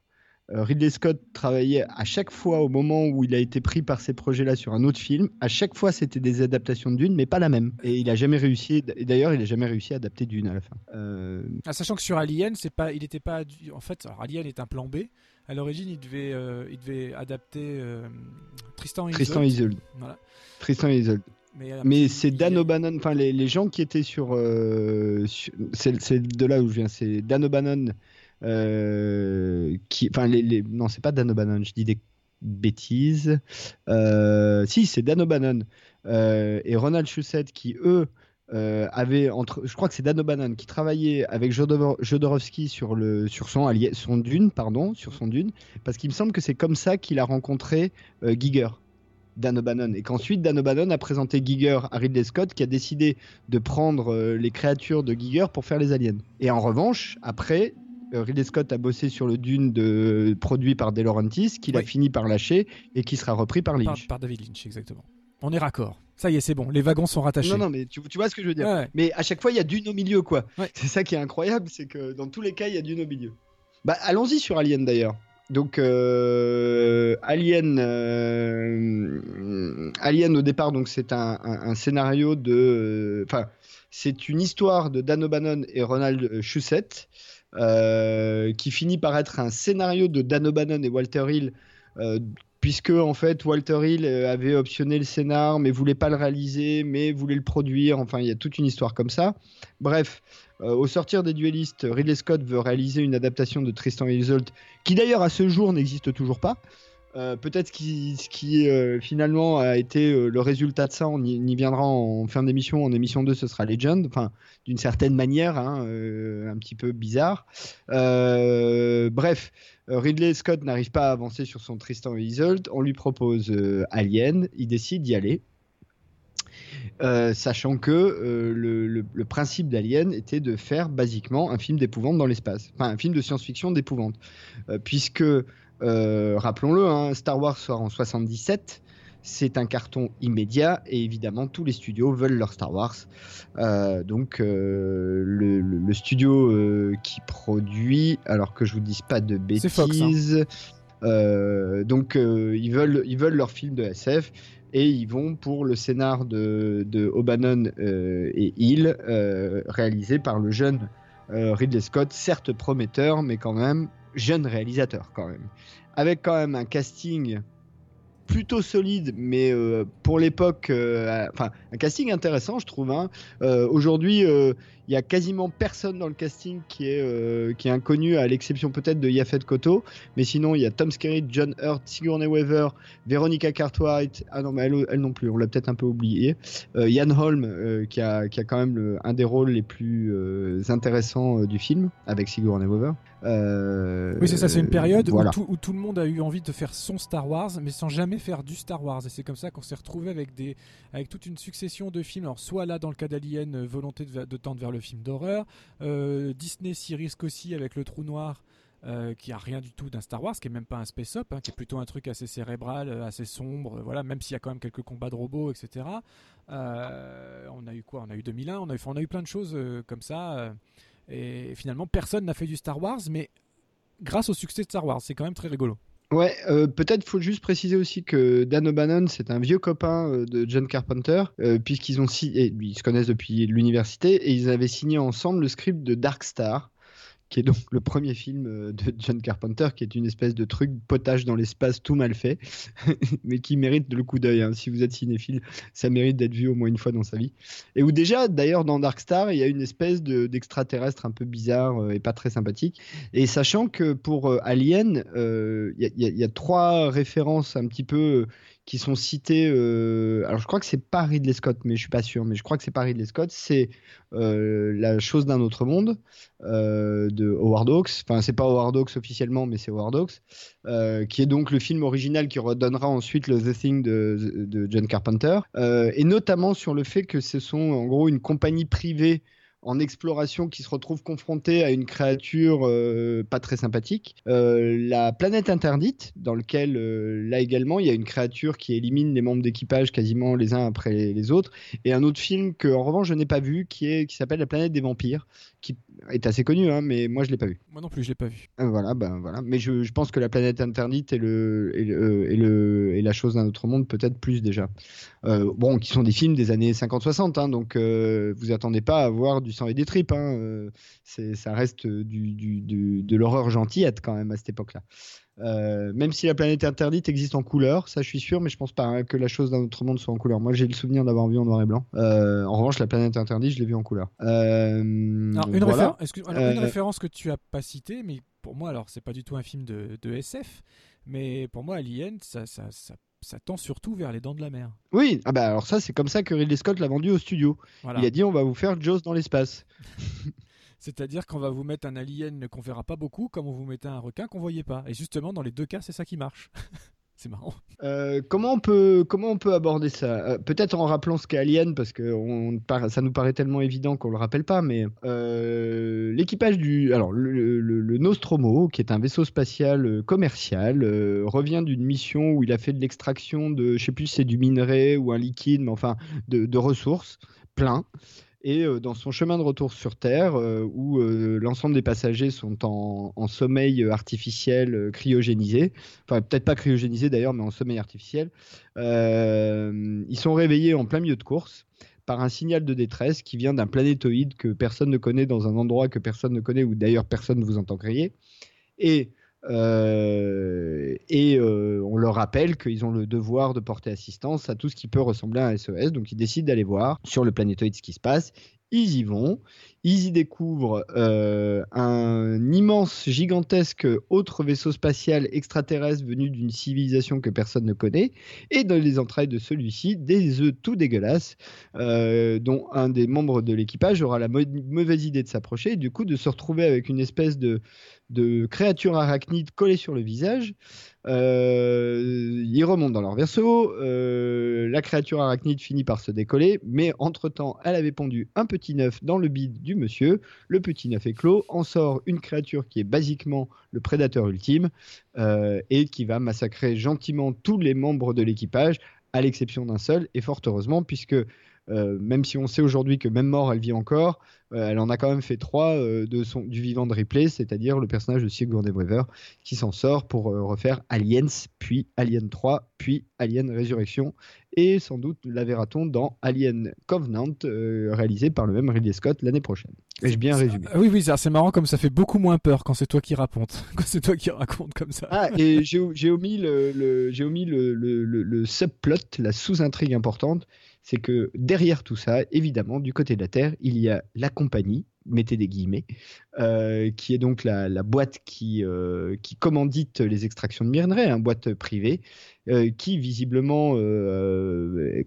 Ridley Scott travaillait à chaque fois au moment où il a été pris par ces projets-là sur un autre film. À chaque fois, c'était des adaptations de Dune, mais pas la même. Et il a jamais réussi. Et d'ailleurs, il a jamais réussi à adapter Dune à la fin. Euh, ah, sachant que sur Alien, c'est pas, il n'était pas. En fait, Alien est un plan B. À l'origine, il devait, euh, il devait adapter Tristan Isolde. Tristan Isolde. Voilà. Tristan Isolde. Mais, c'est Dan O'Bannon, enfin les, les, gens qui étaient sur, c'est de là où je viens, c'est Dan O'Bannon euh, qui, enfin, les, non, c'est pas Dan O'Bannon, je dis des bêtises. Euh, si, c'est Dan O'Bannon euh, et Ronald Shusett qui, eux, avaient entre, je crois que c'est Dan O'Bannon qui travaillait avec Jodorowsky sur le sur son son dune, pardon, sur son dune, parce qu'il me semble que c'est comme ça qu'il a rencontré Giger. Dan O'Bannon et qu'ensuite Dan O'Bannon a présenté Giger à Ridley Scott qui a décidé de prendre les créatures de Giger pour faire les aliens. Et en revanche, après, euh, Ridley Scott a bossé sur le Dune de, produit par De Laurentiis, qu'il a fini par lâcher et qui sera repris par Lynch. Par, David Lynch, exactement. On est raccord. Ça y est, c'est bon. Les wagons sont rattachés. Non, non, mais tu, vois ce que je veux dire. Mais à chaque fois, il y a Dune au milieu, quoi. C'est ça qui est incroyable, c'est que dans tous les cas, il y a Dune au milieu. Bah, allons-y sur Alien d'ailleurs. Donc, euh, Alien, euh, Alien au départ, donc c'est un, scénario de, enfin, c'est une histoire de Dan O'Bannon et Ronald Shusett euh, qui finit par être un scénario de Dan O'Bannon et Walter Hill euh, puisque en fait Walter Hill euh, avait optionné le scénar mais voulait pas le réaliser mais voulait le produire. Enfin il y a toute une histoire comme ça. Bref au sortir des duellistes Ridley Scott veut réaliser une adaptation de Tristan et Isolde qui d'ailleurs à ce jour n'existe toujours pas euh, peut-être ce qui, euh, finalement a été euh, le résultat de ça, on y, viendra en fin d'émission. En émission 2, ce sera Legend, enfin d'une certaine manière, hein, un petit peu bizarre. bref, Ridley Scott n'arrive pas à avancer sur son Tristan et Isolde. On lui propose Alien, il décide d'y aller. sachant que le, principe d'Alien était de faire basiquement un film d'épouvante dans l'espace, enfin un film de science-fiction d'épouvante, puisque rappelons-le, hein, Star Wars sort en 77. C'est un carton immédiat et évidemment tous les studios veulent leur Star Wars. Euh, donc euh, le, studio qui produit, alors que je vous dise pas de hein. bêtises, donc ils veulent ils veulent leur film de SF et ils vont pour le scénar de, de O'Bannon et Hill réalisé par le jeune Ridley Scott, certes prometteur mais quand même jeune réalisateur quand même, avec quand même un casting plutôt solide, mais euh, pour l'époque, euh, enfin un casting intéressant, je trouve. Hein. Euh, aujourd'hui, il y a quasiment personne dans le casting qui est qui est inconnu, à l'exception peut-être de Yafet Koto, mais sinon il y a Tom Skerritt, John Hurt, Sigourney Weaver, Veronica Cartwright. Ah non, mais elle, non plus, on l'a peut-être un peu oublié. Ian Holm, qui a qui a quand même un des rôles les plus intéressants du film avec Sigourney Weaver. oui, c'est ça, c'est une période où, tout, où, tout, le monde a eu envie de faire son Star Wars, mais sans jamais faire du Star Wars. Et c'est comme ça qu'on s'est retrouvé avec, des, avec toute une succession de films. Alors, soit là, dans le cas d'Alien, euh, volonté de, tendre vers le film d'horreur. Euh, Disney s'y risque aussi avec Le Trou Noir. Euh, qui a rien du tout d'un Star Wars, qui est même pas un space up, hein, qui est plutôt un truc assez cérébral, assez sombre, voilà, même s'il y a quand même quelques combats de robots, etc. on a eu quoi? On a eu 2001, on on a eu plein de choses comme ça, et finalement personne n'a fait du Star Wars, mais grâce au succès de Star Wars, c'est quand même très rigolo. Ouais, euh, peut-être faut juste préciser aussi que Dan O'Bannon, c'est un vieux copain euh, de John Carpenter, euh, puisqu'ils ont si... ils se connaissent depuis l'université et ils avaient signé ensemble le script de Dark Star, qui est donc le premier film euh, de John Carpenter, qui est une espèce de truc potage dans l'espace tout mal fait, (laughs) mais qui mérite le coup d'œil. Hein. Si vous êtes cinéphile, ça mérite d'être vu au moins une fois dans sa vie. Et où déjà, d'ailleurs, dans Dark Star, il y a une espèce d'extraterrestre un peu bizarre euh, et pas très sympathique. Et sachant que pour euh, Alien, il y, y, a trois références un petit peu qui sont cités. Euh, alors, je crois que c'est pas Ridley Scott, mais je suis pas sûr. Mais je crois que c'est pas Ridley Scott. C'est euh, La chose d'un autre monde euh, de Howard Hawks. Enfin, c'est pas Howard Hawks officiellement, mais c'est Howard Hawks, qui est donc le film original qui redonnera ensuite le The Thing de, de John Carpenter. et notamment sur le fait que ce sont en gros une compagnie privée en exploration qui se retrouve confronté à une créature euh, pas très sympathique. Euh, la planète interdite, dans lequel euh, là également il y a une créature qui élimine les membres d'équipage quasiment les uns après les, autres. Et un autre film que en revanche je n'ai pas vu qui s'appelle La planète des vampires, qui est assez connu, hein, mais moi je l'ai pas vu. Moi non plus je l'ai pas vu. voilà, ben voilà. Mais je, je, pense que la planète interdite et le et, le, et, le, et la chose d'un autre monde peut-être plus déjà. bon, qui sont des films des années 50-60, hein, donc vous attendez pas à voir du sang et des tripes. Hein, euh, ça reste du, de l'horreur gentillette quand même à cette époque-là. Euh, même si la planète interdite existe en couleur, ça je suis sûr, mais je pense pas hein, que la chose d'un autre monde soit en couleur. Moi j'ai le souvenir d'avoir vu en noir et blanc. Euh, en revanche, la planète interdite, je l'ai vu en couleur. une, référence que tu as pas citée, mais pour moi, alors c'est pas du tout un film de, SF, mais pour moi, Alien, ça, ça, ça ça tend surtout vers les dents de la mer. Oui, ah bah alors ça c'est comme ça que Ridley Scott l'a vendu au studio. Il a dit on va vous faire Jaws dans l'espace. (laughs) C'est-à-dire qu'on va vous mettre un alien qu'on verra pas beaucoup, comme on vous mettait un requin qu'on voyait pas. Et justement dans les deux cas c'est ça qui marche. (laughs) C'est marrant. Euh, comment, on peut, comment on peut aborder ça? Euh, Peut-être en rappelant ce qu'est Alien, parce que ça nous paraît tellement évident qu'on le rappelle pas, mais euh, l'équipage du. Alors, le, Nostromo, qui est un vaisseau spatial commercial, revient d'une mission où il a fait de l'extraction de, je sais plus si c'est du minerai ou un liquide, mais enfin, de, de ressources plein et euh, dans son chemin de retour sur Terre, euh, où euh, l'ensemble des passagers sont en, sommeil artificiel cryogénisé, enfin peut-être pas cryogénisé d'ailleurs, mais en sommeil artificiel, ils sont réveillés en plein milieu de course par un signal de détresse qui vient d'un planétoïde que personne ne connaît dans un endroit que personne ne connaît, ou d'ailleurs personne ne vous entend crier. Et euh, et euh, on leur rappelle qu'ils ont le devoir de porter assistance à tout ce qui peut ressembler à un SOS. Donc ils décident d'aller voir sur le planétoïde ce qui se passe. Ils y vont, ils y découvrent euh, un immense, gigantesque autre vaisseau spatial extraterrestre venu d'une civilisation que personne ne connaît, et dans les entrailles de celui-ci, des œufs tout dégueulasses, dont un des membres de l'équipage aura la mauvaise idée de s'approcher, du coup de se retrouver avec une espèce de, de créatures arachnides collées sur le visage. Euh, ils remontent dans leur verso. Euh, la créature arachnide finit par se décoller, mais entre-temps, elle avait pondu un petit neuf dans le bide du monsieur. Le petit neuf est clos. En sort une créature qui est basiquement le prédateur ultime euh, et qui va massacrer gentiment tous les membres de l'équipage, à l'exception d'un seul, et fort heureusement, puisque euh, même si on sait aujourd'hui que même mort, elle vit encore, euh, elle en a quand même fait trois euh, de son, du vivant de Ripley, c'est-à-dire le personnage de Sigourney Weaver, qui s'en sort pour refaire Aliens, puis Alien 3, puis Alien Résurrection, et sans doute la verra-t-on dans Alien Covenant, réalisé par le même Ridley Scott l'année prochaine. Ai-je bien résumé Oui, oui, c'est marrant comme ça fait beaucoup moins peur quand c'est toi qui raconte, (laughs) quand c'est toi qui raconte comme ça. Ah, et j'ai omis le, j'ai omis le, le, le subplot, la sous-intrigue importante, c'est que derrière tout ça, évidemment, du côté de la Terre, il y a la compagnie, mettez des guillemets, euh, qui est donc la, boîte qui, euh, qui commandite les extractions de minerais, une boîte privée, euh, qui visiblement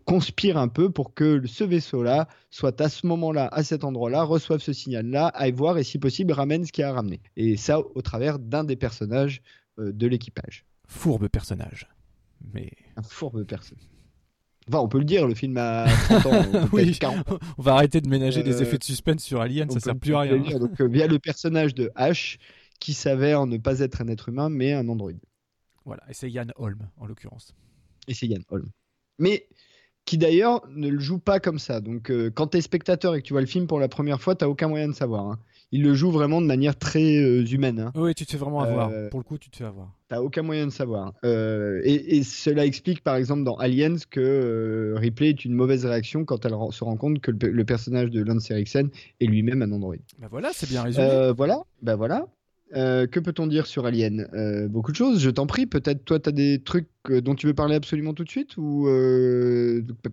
conspire un peu pour que ce vaisseau-là soit à ce moment-là, à cet endroit-là, reçoive ce signal-là, aille voir et si possible ramène ce qu'il a ramené. Et ça au travers d'un des personnages de l'équipage. Fourbe personnage. Mais... Un fourbe personnage. Enfin, on peut le dire, le film a (laughs) 30 ans. oui, on va arrêter de ménager des euh, effets de suspense sur Alien, ça sert plus à rien. donc, euh, via le personnage de H, qui s'avère ne pas être un être humain, mais un androïde. Voilà, et c'est Yann Holm, en l'occurrence. Et c'est Yann Holm. Mais qui d'ailleurs ne le joue pas comme ça. Donc euh, quand tu es spectateur et que tu vois le film pour la première fois, tu aucun moyen de savoir. Hein. Il le joue vraiment de manière très euh, humaine. Hein. Oui, tu te fais vraiment avoir. pour le coup, tu te fais avoir. T'as aucun moyen de savoir. Et, et, cela explique par exemple dans Aliens que Ripley est une mauvaise réaction quand elle se rend compte que le, personnage de Lance Eriksen est lui-même un androïde. Bah voilà, c'est bien résumé. voilà, bah voilà. Euh, que peut-on dire sur Alien? Euh, Beaucoup de choses, je t'en prie. Peut-être toi, tu as des trucs euh, dont tu veux parler absolument tout de suite Ou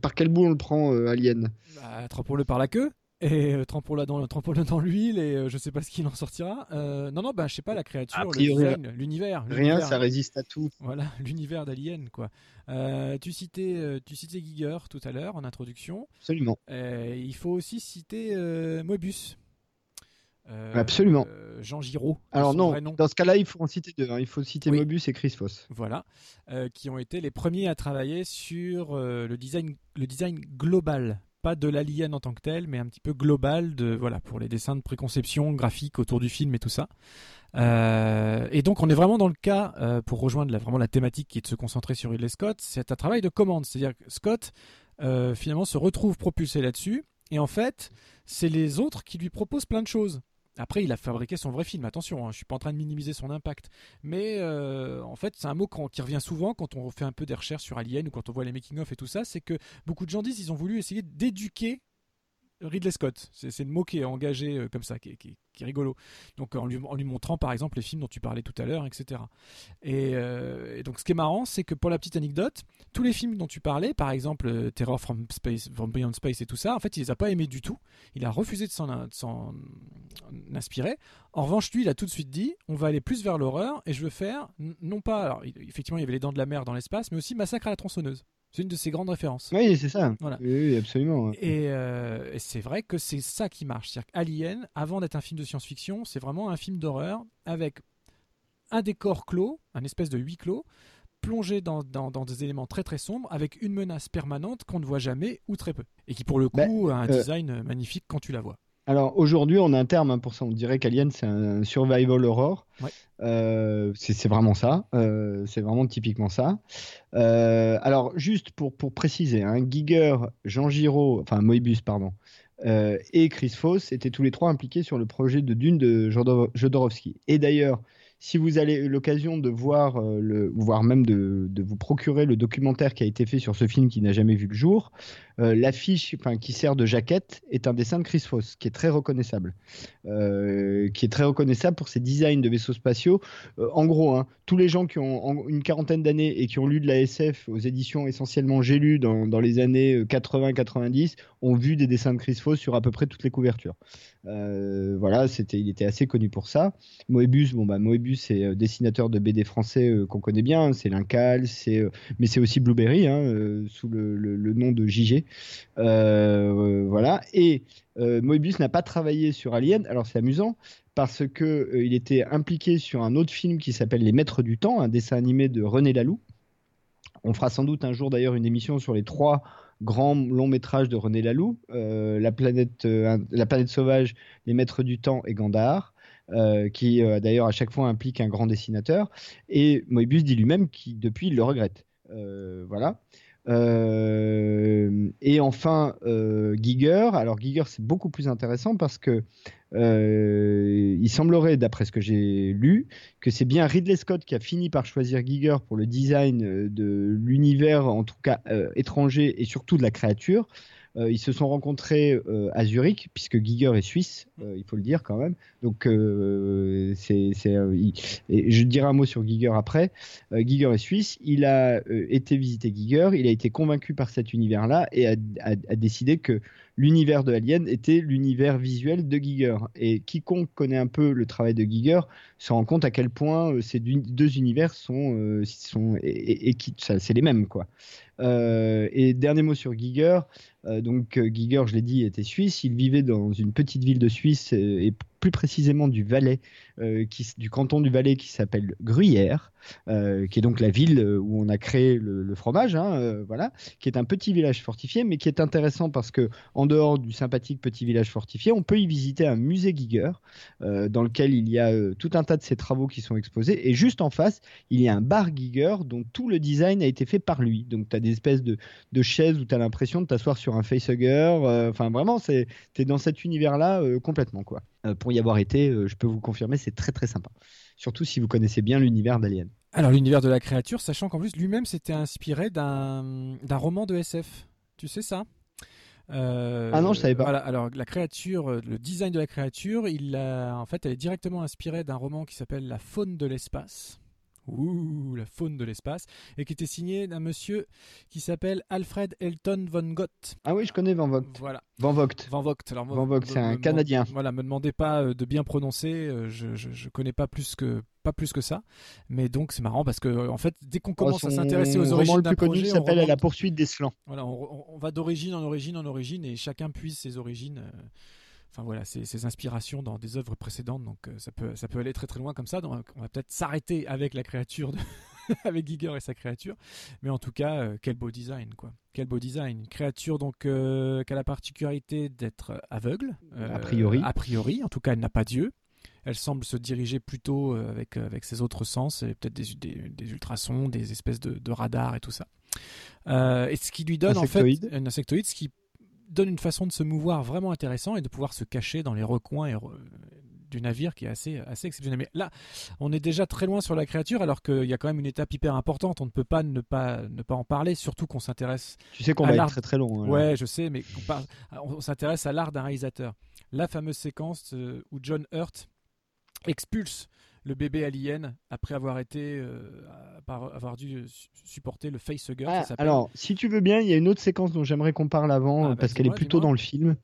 par quel bout on le prend, Alien? Bah, Trempons-le par la queue et trempons-le dans, dans l'huile et je sais pas ce qu'il en sortira. non, non, bah, je sais pas, la créature, l'univers. Rien, ça résiste à tout. Voilà, (laughs) l'univers d'Alien, quoi. tu, citais, tu citais Giger tout à l'heure en introduction. Absolument. il faut aussi citer Moebius. Euh, Absolument. Jean Giraud. Alors non, dans ce cas-là, il faut en citer deux. Hein. Il faut citer Mobius et Chris Foss. Voilà, euh, qui ont été les premiers à travailler sur euh, le design, le design global, pas de l'alien en tant que tel, mais un petit peu global de voilà pour les dessins de préconception graphique autour du film et tout ça. et donc on est vraiment dans le cas pour rejoindre la, vraiment la thématique qui est de se concentrer sur Ridley Scott, c'est un travail de commande, c'est-à-dire que Scott finalement se retrouve propulsé là-dessus. Et en fait, c'est les autres qui lui proposent plein de choses. Après, il a fabriqué son vrai film, attention, hein, je suis pas en train de minimiser son impact. Mais euh, en fait, c'est un mot qui revient souvent quand on fait un peu des recherches sur Alien ou quand on voit les making-of et tout ça, c'est que beaucoup de gens disent qu'ils ont voulu essayer d'éduquer Ridley Scott. C'est le mot qui est engagé euh, comme ça, qui, est rigolo. Donc en lui, montrant par exemple les films dont tu parlais tout à l'heure, etc. Euh, et, donc ce qui est marrant, c'est que pour la petite anecdote, tous les films dont tu parlais, par exemple euh, Terror from Space, from Beyond Space et tout ça, en fait, il les a pas aimés du tout. Il a refusé de s'en inspirer. En revanche, lui, il a tout de suite dit, on va aller plus vers l'horreur et je veux faire non pas, alors effectivement, il y avait les dents de la mer dans l'espace, mais aussi Massacre à la tronçonneuse. C'est une de ses grandes références. Oui, c'est ça. Oui, absolument. Euh, et, c'est vrai que c'est ça qui marche. C'est-à-dire Alien, avant d'être un film de science-fiction, c'est vraiment un film d'horreur avec un décor clos, un espèce de huis clos, plongé dans, des éléments très très sombres, avec une menace permanente qu'on ne voit jamais ou très peu. Et qui pour le ben, coup a un euh, design magnifique quand tu la vois. Alors aujourd'hui, on a un terme hein, pour ça. On dirait qu'Alien, c'est un survival horror. Euh, c'est vraiment ça. Euh, c'est vraiment typiquement ça. Euh, alors juste pour, pour préciser, hein, Giger, Jean Giraud, enfin Moebius, pardon, et Chris Foss étaient tous les trois impliqués sur le projet de Dune de Jodorowsky. Et d'ailleurs, si vous avez l'occasion de voir, euh, le, voire même de, vous procurer le documentaire qui a été fait sur ce film qui n'a jamais vu le jour, euh, l'affiche qui sert de jaquette est un dessin de Chris Foss, qui est très reconnaissable. Euh, qui est très reconnaissable pour ses designs de vaisseaux spatiaux. en gros, hein, tous les gens qui ont une quarantaine d'années et qui ont lu de la SF aux éditions essentiellement J'ai lu dans, dans les années 80-90 ont vu des dessins de Chris Foss sur à peu près toutes les couvertures. Voilà, c'était, il était assez connu pour ça. Moebius, bon bah c'est euh, dessinateur de BD français euh, qu'on connaît bien, c'est Lincal, c'est, euh, mais c'est aussi Blueberry, hein, sous le, nom de JG. voilà. Et Moebius n'a pas travaillé sur Alien. Alors c'est amusant parce que il était impliqué sur un autre film qui s'appelle Les Maîtres du Temps, un dessin animé de René Laloux. On fera sans doute un jour d'ailleurs une émission sur les trois grands longs métrages de René Laloux, la, planète, la planète sauvage, Les Maîtres du Temps et Gandhar. Euh, qui euh, d'ailleurs à chaque fois implique un grand dessinateur. Et Moebius dit lui-même qu'il depuis il le regrette. Euh, voilà. Et enfin, Giger. Alors Giger, c'est beaucoup plus intéressant parce que il semblerait, d'après ce que j'ai lu, que c'est bien Ridley Scott qui a fini par choisir Giger pour le design de l'univers, en tout cas étranger, et surtout de la créature. Euh, ils se sont rencontrés euh, à Zurich, puisque Giger est suisse, euh, il faut le dire quand même. Donc, c'est, je dirai un mot sur Giger après. Giger est suisse, il a été visiter Giger, il a été convaincu par cet univers-là et a décidé que l'univers de Alien était l'univers visuel de Giger. Et quiconque connaît un peu le travail de Giger se rend compte à quel point ces deux univers sont, sont et, et, c'est les mêmes quoi. Euh, et dernier mot sur Giger. Euh, donc euh, Giger, je l'ai dit, était suisse. Il vivait dans une petite ville de Suisse et, plus précisément du Valais, qui, du canton du Valais qui s'appelle Gruyère, qui est donc la ville où on a créé le, fromage, hein, voilà, qui est un petit village fortifié, mais qui est intéressant parce que en dehors du sympathique petit village fortifié, on peut y visiter un musée Giger, dans lequel il y a tout un tas de ses travaux qui sont exposés, et juste en face, il y a un bar Giger dont tout le design a été fait par lui. Donc tu as des espèces de, de chaises où tu as l'impression de t'asseoir sur un facehugger. Euh, enfin, vraiment, tu es dans cet univers-là euh, complètement. quoi. Euh, pour y avoir été, je peux vous confirmer, c'est très très sympa. Surtout si vous connaissez bien l'univers d'Alien. Alors, l'univers de la créature, sachant qu'en plus, lui-même s'était inspiré d'un roman de SF. Tu sais ça? Ah non, je savais pas. alors la créature, le design de la créature, il a, en fait, elle est directement inspirée d'un roman qui s'appelle La faune de l'espace Ouh, la faune de l'espace, et qui était signé d'un monsieur qui s'appelle Alfred Elton von Gott. Ah oui, je connais Van Vogt. Voilà. Van Vogt. Van Vogt. Alors, Van Vogt, c'est un Canadien. Voilà, me demandez pas euh, de bien prononcer, euh, je, je, connais pas plus que pas plus que ça, mais donc c'est marrant parce que en fait, dès qu'on oh, commence à s'intéresser aux origines d'un projet, s'appelle La poursuite des slans. Voilà, on, va d'origine en origine en origine, et chacun puise ses origines. Euh, enfin voilà, ses, inspirations dans des œuvres précédentes. Donc euh, ça peut, ça peut aller très très loin comme ça. Donc on va peut-être s'arrêter avec la créature, (laughs) avec Giger et sa créature. Mais en tout cas, euh, quel beau design quoi. Quel beau design. Une créature donc euh, qui a la particularité d'être aveugle. a priori. A priori, en tout cas, elle n'a pas d'yeux. Elle semble se diriger plutôt avec, avec ses autres sens, et peut-être des, des, ultrasons, des espèces de, de radars et tout ça. et ce qui lui donne en fait un insectoïde, ce qui donne une façon de se mouvoir vraiment intéressant et de pouvoir se cacher dans les recoins du navire qui est assez, assez exceptionnel. Mais là, on est déjà très loin sur la créature alors qu'il y a quand même une étape hyper importante. On ne peut pas ne pas, ne pas en parler, surtout qu'on s'intéresse. Tu sais qu'on va être très très long. Hein, ouais, je sais, mais on, s'intéresse à l'art d'un réalisateur. La fameuse séquence euh, où John Hurt expulse le bébé alien après avoir été euh, avoir dû supporter le facehugger. Ah, alors, si tu veux bien, il y a une autre séquence dont j'aimerais qu'on parle avant ah, parce qu'elle est plutôt dans le film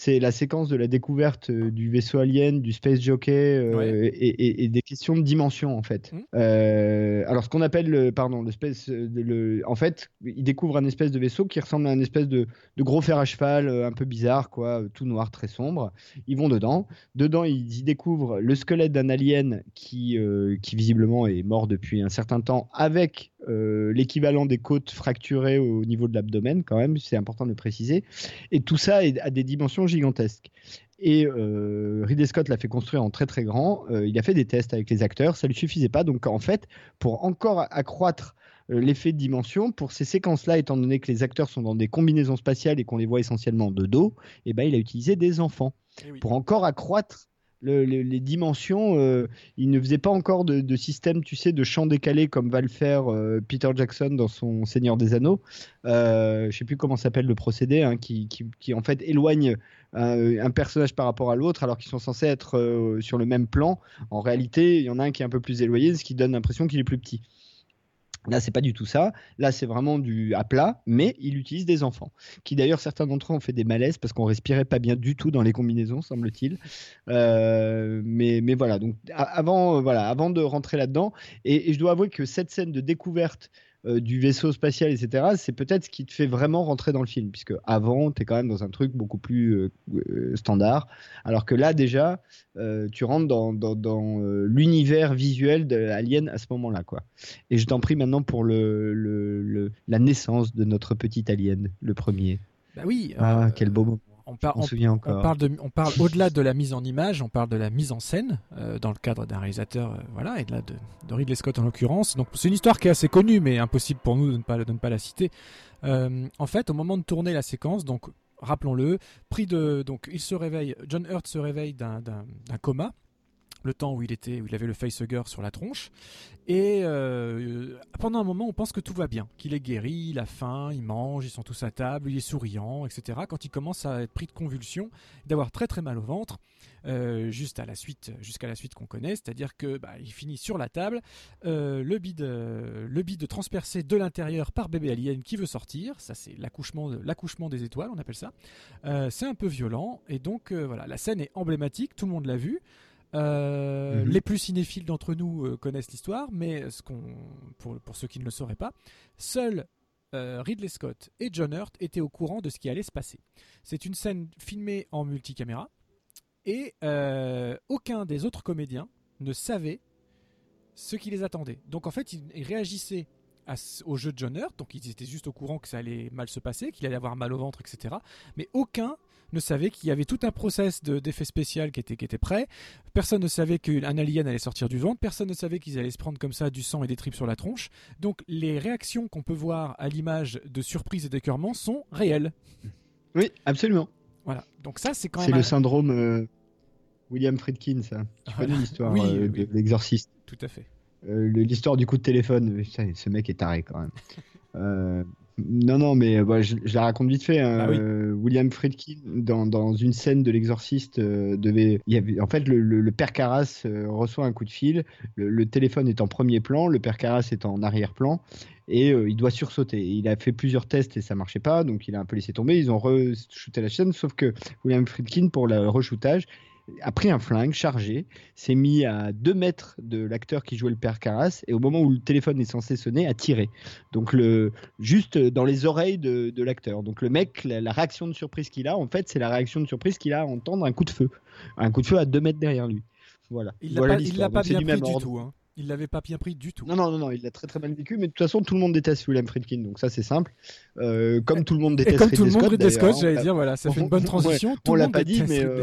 c'est la séquence de la découverte euh, du vaisseau alien, du space jockey euh, et, des questions de dimension en fait. Mmh. Euh, alors ce qu'on appelle le, pardon, le space, le, en fait, ils découvrent un espèce de vaisseau qui ressemble à un espèce de, gros fer à cheval un peu bizarre, quoi, tout noir, très sombre. Ils vont dedans. Dedans, ils y découvrent le squelette d'un alien qui, qui visiblement est mort depuis un certain temps avec l'équivalent des côtes fracturées au niveau de l'abdomen quand même. C'est important de le préciser. Et tout ça est à des dimensions gigantesque. Et euh, Ridley Scott l'a fait construire en très très grand. Euh, il a fait des tests avec les acteurs, ça lui suffisait pas. Donc en fait, pour encore accroître euh, l'effet de dimension, pour ces séquences-là, étant donné que les acteurs sont dans des combinaisons spatiales et qu'on les voit essentiellement de dos, et eh ben, il a utilisé des enfants. Eh pour encore accroître les dimensions, euh, il ne faisait pas encore de, système, tu sais, de champ décalé comme va le faire euh, Peter Jackson dans son Seigneur des Anneaux. Euh, je sais plus comment s'appelle le procédé, hein, qui, qui, en fait éloigne un personnage par rapport à l'autre alors qu'ils sont censés être sur le même plan. En réalité, il y en a un qui est un peu plus éloigné, ce qui donne l'impression qu'il est plus petit. Là, c'est pas du tout ça. Là, c'est vraiment du à plat, mais il utilise des enfants, qui d'ailleurs certains d'entre eux ont fait des malaises parce qu'on respirait pas bien du tout dans les combinaisons, semble-t-il. Euh, mais, mais voilà. Donc avant, voilà, avant de rentrer là-dedans, et, je dois avouer que cette scène de découverte euh, du vaisseau spatial, etc., c'est peut-être ce qui te fait vraiment rentrer dans le film, puisque avant, tu es quand même dans un truc beaucoup plus euh, euh, standard, alors que là, déjà, tu rentres dans, dans, l'univers visuel de Alien à ce moment-là. quoi. Et je t'en prie maintenant pour le, le, la naissance de notre petit Alien, le premier. Bah oui. Ah, quel beau moment on, on, parle, au-delà de la mise en image, on parle de la mise en scène euh, dans le cadre d'un réalisateur, euh, voilà, et de, de, Ridley Scott en l'occurrence. Donc c'est une histoire qui est assez connue, mais impossible pour nous de ne pas, de ne pas la citer. Euh, en fait, au moment de tourner la séquence, donc rappelons-le, pris de, donc il se réveille, John Hurt se réveille d'un coma le temps où il était, où il avait le facehugger sur la tronche. Et euh, pendant un moment, on pense que tout va bien, qu'il est guéri, il a faim, il mange, ils sont tous à table, il est souriant, etc. Quand il commence à être pris de convulsions, d'avoir très très mal au ventre, euh, juste à la suite, jusqu'à la suite qu'on connaît, c'est-à-dire que bah, il finit sur la table, euh, le bide, le bide transpercé de l'intérieur par bébé alien qui veut sortir. Ça, c'est l'accouchement, l'accouchement des étoiles, on appelle ça. c'est un peu violent et donc voilà, la scène est emblématique, tout le monde l'a vu. Euh, mhm. Les plus cinéphiles d'entre nous euh, connaissent l'histoire, mais ce qu'on, pour, pour, ceux qui ne le sauraient pas, seuls euh, Ridley Scott et John Hurt étaient au courant de ce qui allait se passer. C'est une scène filmée en multicaméra Et aucun des autres comédiens ne savait ce qui les attendait. Donc en fait, ils, ils réagissaient à au jeu de John Hurt, donc ils étaient juste au courant que ça allait mal se passer, qu'il allait avoir mal au ventre, etc. Mais aucun ne savait qu'il y avait tout un process de- d'effet spécial qui était, qui était prêt. Personne ne savait qu'un alien allait sortir du ventre. Personne ne savait qu'ils allaient se prendre comme ça du sang et des tripes sur la tronche. Donc les réactions qu'on peut voir à l'image de surprise et d'écœurement sont réelles. Oui, absolument. Voilà. Donc ça, c'est quand C'est même le un- syndrome euh, William Friedkin, ça. Tu Voilà. connais l'histoire Oui, euh, oui. de l'exorciste. tout à fait. Euh, le- l'histoire du coup de téléphone. Putain, ce mec est taré quand même. (laughs) Non, non, mais euh, bah, je, je la raconte vite fait. hein. Ah oui. Euh, William Friedkin, dans, dans une scène de l'exorciste, euh, devait. Il y avait, en fait, le, le- le père Carras euh, reçoit un coup de fil. Le, le téléphone est en premier plan, le père Carras est en arrière-plan. Et il doit sursauter. Il a fait plusieurs tests et ça marchait pas, donc il a un peu laissé tomber. Ils ont re-shooté la chaîne, sauf que William Friedkin, pour le re-shootage, a pris un flingue chargé, s'est mis à 2 mètres de l'acteur qui jouait le père Carras, et au moment où le téléphone est censé sonner, a tiré. Donc, le, juste dans les oreilles de, de l'acteur. Donc, le mec, la, la réaction de surprise qu'il a, en fait, c'est la réaction de surprise qu'il a à entendre un coup de feu. Un coup de feu à 2 mètres derrière lui. Voilà. Il l'a Voilà pas, il bien du pris du tout. Hein. Il l'avait pas bien pris du tout. Non, non, non, non, il l'a très très mal vécu, mais de toute façon, tout le monde déteste William Friedkin, donc ça c'est simple. Euh, comme tout le monde Et déteste comme tout le monde, Scott, Ridley Scott, j'allais dire, voilà, ça fait une on- bonne ouais, transition. tout on l'a pas dit, mais, euh.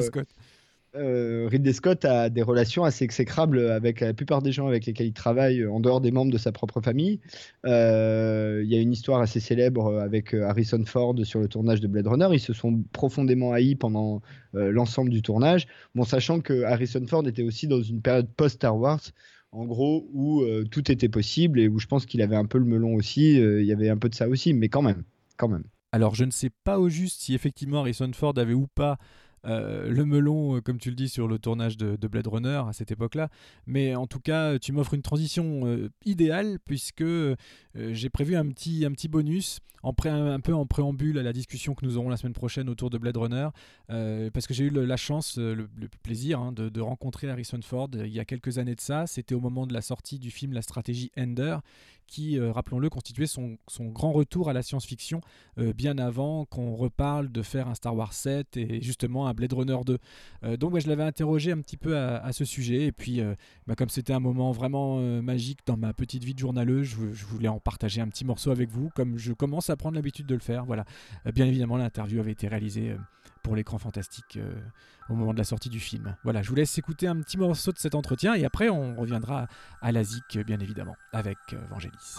Euh, Ridley Scott a des relations assez exécrables avec la plupart des gens avec lesquels il travaille euh, en dehors des membres de sa propre famille. Euh, Il y a une histoire assez célèbre avec euh, Harrison Ford sur le tournage de Blade Runner. Ils se sont profondément haïs pendant l'ensemble du tournage. Bon, sachant que Harrison Ford était aussi dans une période post-Star Wars. En gros, où tout était possible et où je pense qu'il avait un peu le melon aussi. Il y avait un peu de ça aussi, mais quand même, quand même. Alors, je ne sais pas au juste si effectivement Harrison Ford avait ou pas euh, le melon, euh, comme tu le dis, sur le tournage de, de Blade Runner à cette époque-là. Mais en tout cas, tu m'offres une transition euh, idéale puisque j'ai prévu un petit, un petit bonus, en pré- un peu en préambule à la discussion que nous aurons la semaine prochaine autour de Blade Runner. parce que j'ai eu la chance, le, plaisir hein, de, de rencontrer Harrison Ford il y a quelques années de ça. C'était au moment de la sortie du film La stratégie Ender, qui, euh, rappelons-le, constituait son, grand retour à la science-fiction euh, bien avant qu'on reparle de faire un Star Wars 7 et justement un Blade Runner 2. Euh, donc je l'avais interrogé un petit peu à, ce sujet et puis bah, comme c'était un moment vraiment magique dans ma petite vie de journaleuse, je, je voulais en partager un petit morceau avec vous comme je commence à prendre l'habitude de le faire. Voilà. Bien évidemment, l'interview avait été réalisée pour l'écran fantastique euh, au moment de la sortie du film. Voilà, je vous laisse écouter un petit morceau de cet entretien et après on reviendra à la ZIC, bien évidemment, avec euh, Vangelis.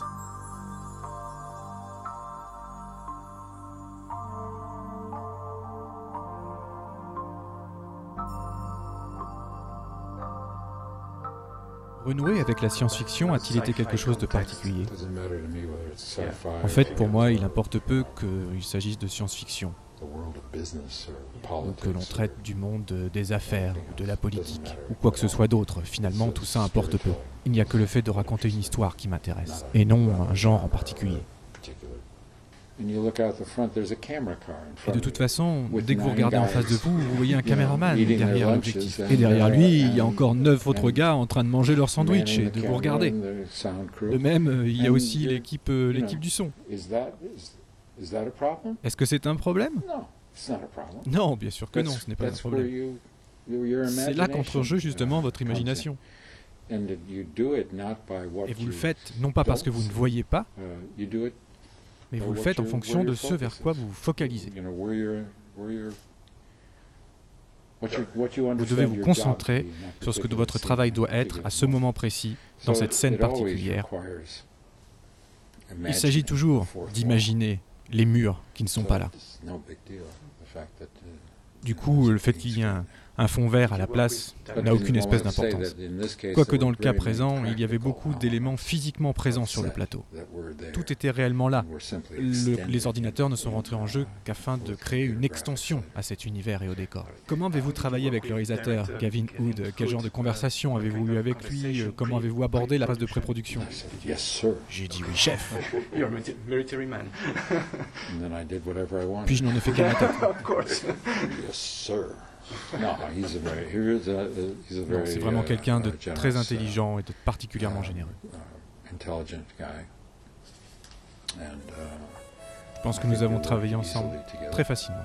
Renouer avec la science-fiction a-t-il été quelque chose de particulier? En fait, pour moi, il importe peu qu'il s'agisse de science-fiction ou que l'on traite du monde des affaires ou de la politique ou quoi que ce soit d'autre. Finalement, tout ça importe peu. Il n'y a que le fait de raconter une histoire qui m'intéresse et non un genre en particulier. Et de toute façon, dès que vous regardez en face de vous, vous voyez un caméraman derrière l'objectif. Et derrière lui, il y a encore neuf autres gars en train de manger leur sandwich et de vous regarder. De même, il y a aussi l'équipe euh, l'équipe du son. Est-ce que c'est un problème? Non, bien sûr que non, ce n'est pas un problème. C'est là qu'entre en jeu justement votre imagination. Et vous le faites non pas parce que vous ne voyez pas, mais vous le faites en fonction de ce vers quoi vous vous focalisez. Vous devez vous concentrer sur ce que votre travail doit être à ce moment précis, dans cette scène particulière. Il s'agit toujours d'imaginer les murs qui ne sont pas là. Du coup, le fait qu'il y ait un, un fond vert à la place n'a aucune espèce d'importance. Quoique dans le cas présent, il y avait beaucoup d'éléments physiquement présents sur le plateau. Tout était réellement là. Le- les ordinateurs ne sont rentrés en jeu qu'afin de créer une extension à cet univers et au décor. Comment avez-vous travaillé avec le réalisateur, Gavin Hood? Quel genre de conversation avez-vous eu avec lui? Comment avez-vous abordé la phase de pré-production? J'ai dit oui, chef. You're a milita- military man. Puis je n'en ai fait qu'à ma tête. C'est vraiment quelqu'un de très intelligent et de particulièrement généreux. Je pense que nous avons travaillé ensemble très facilement.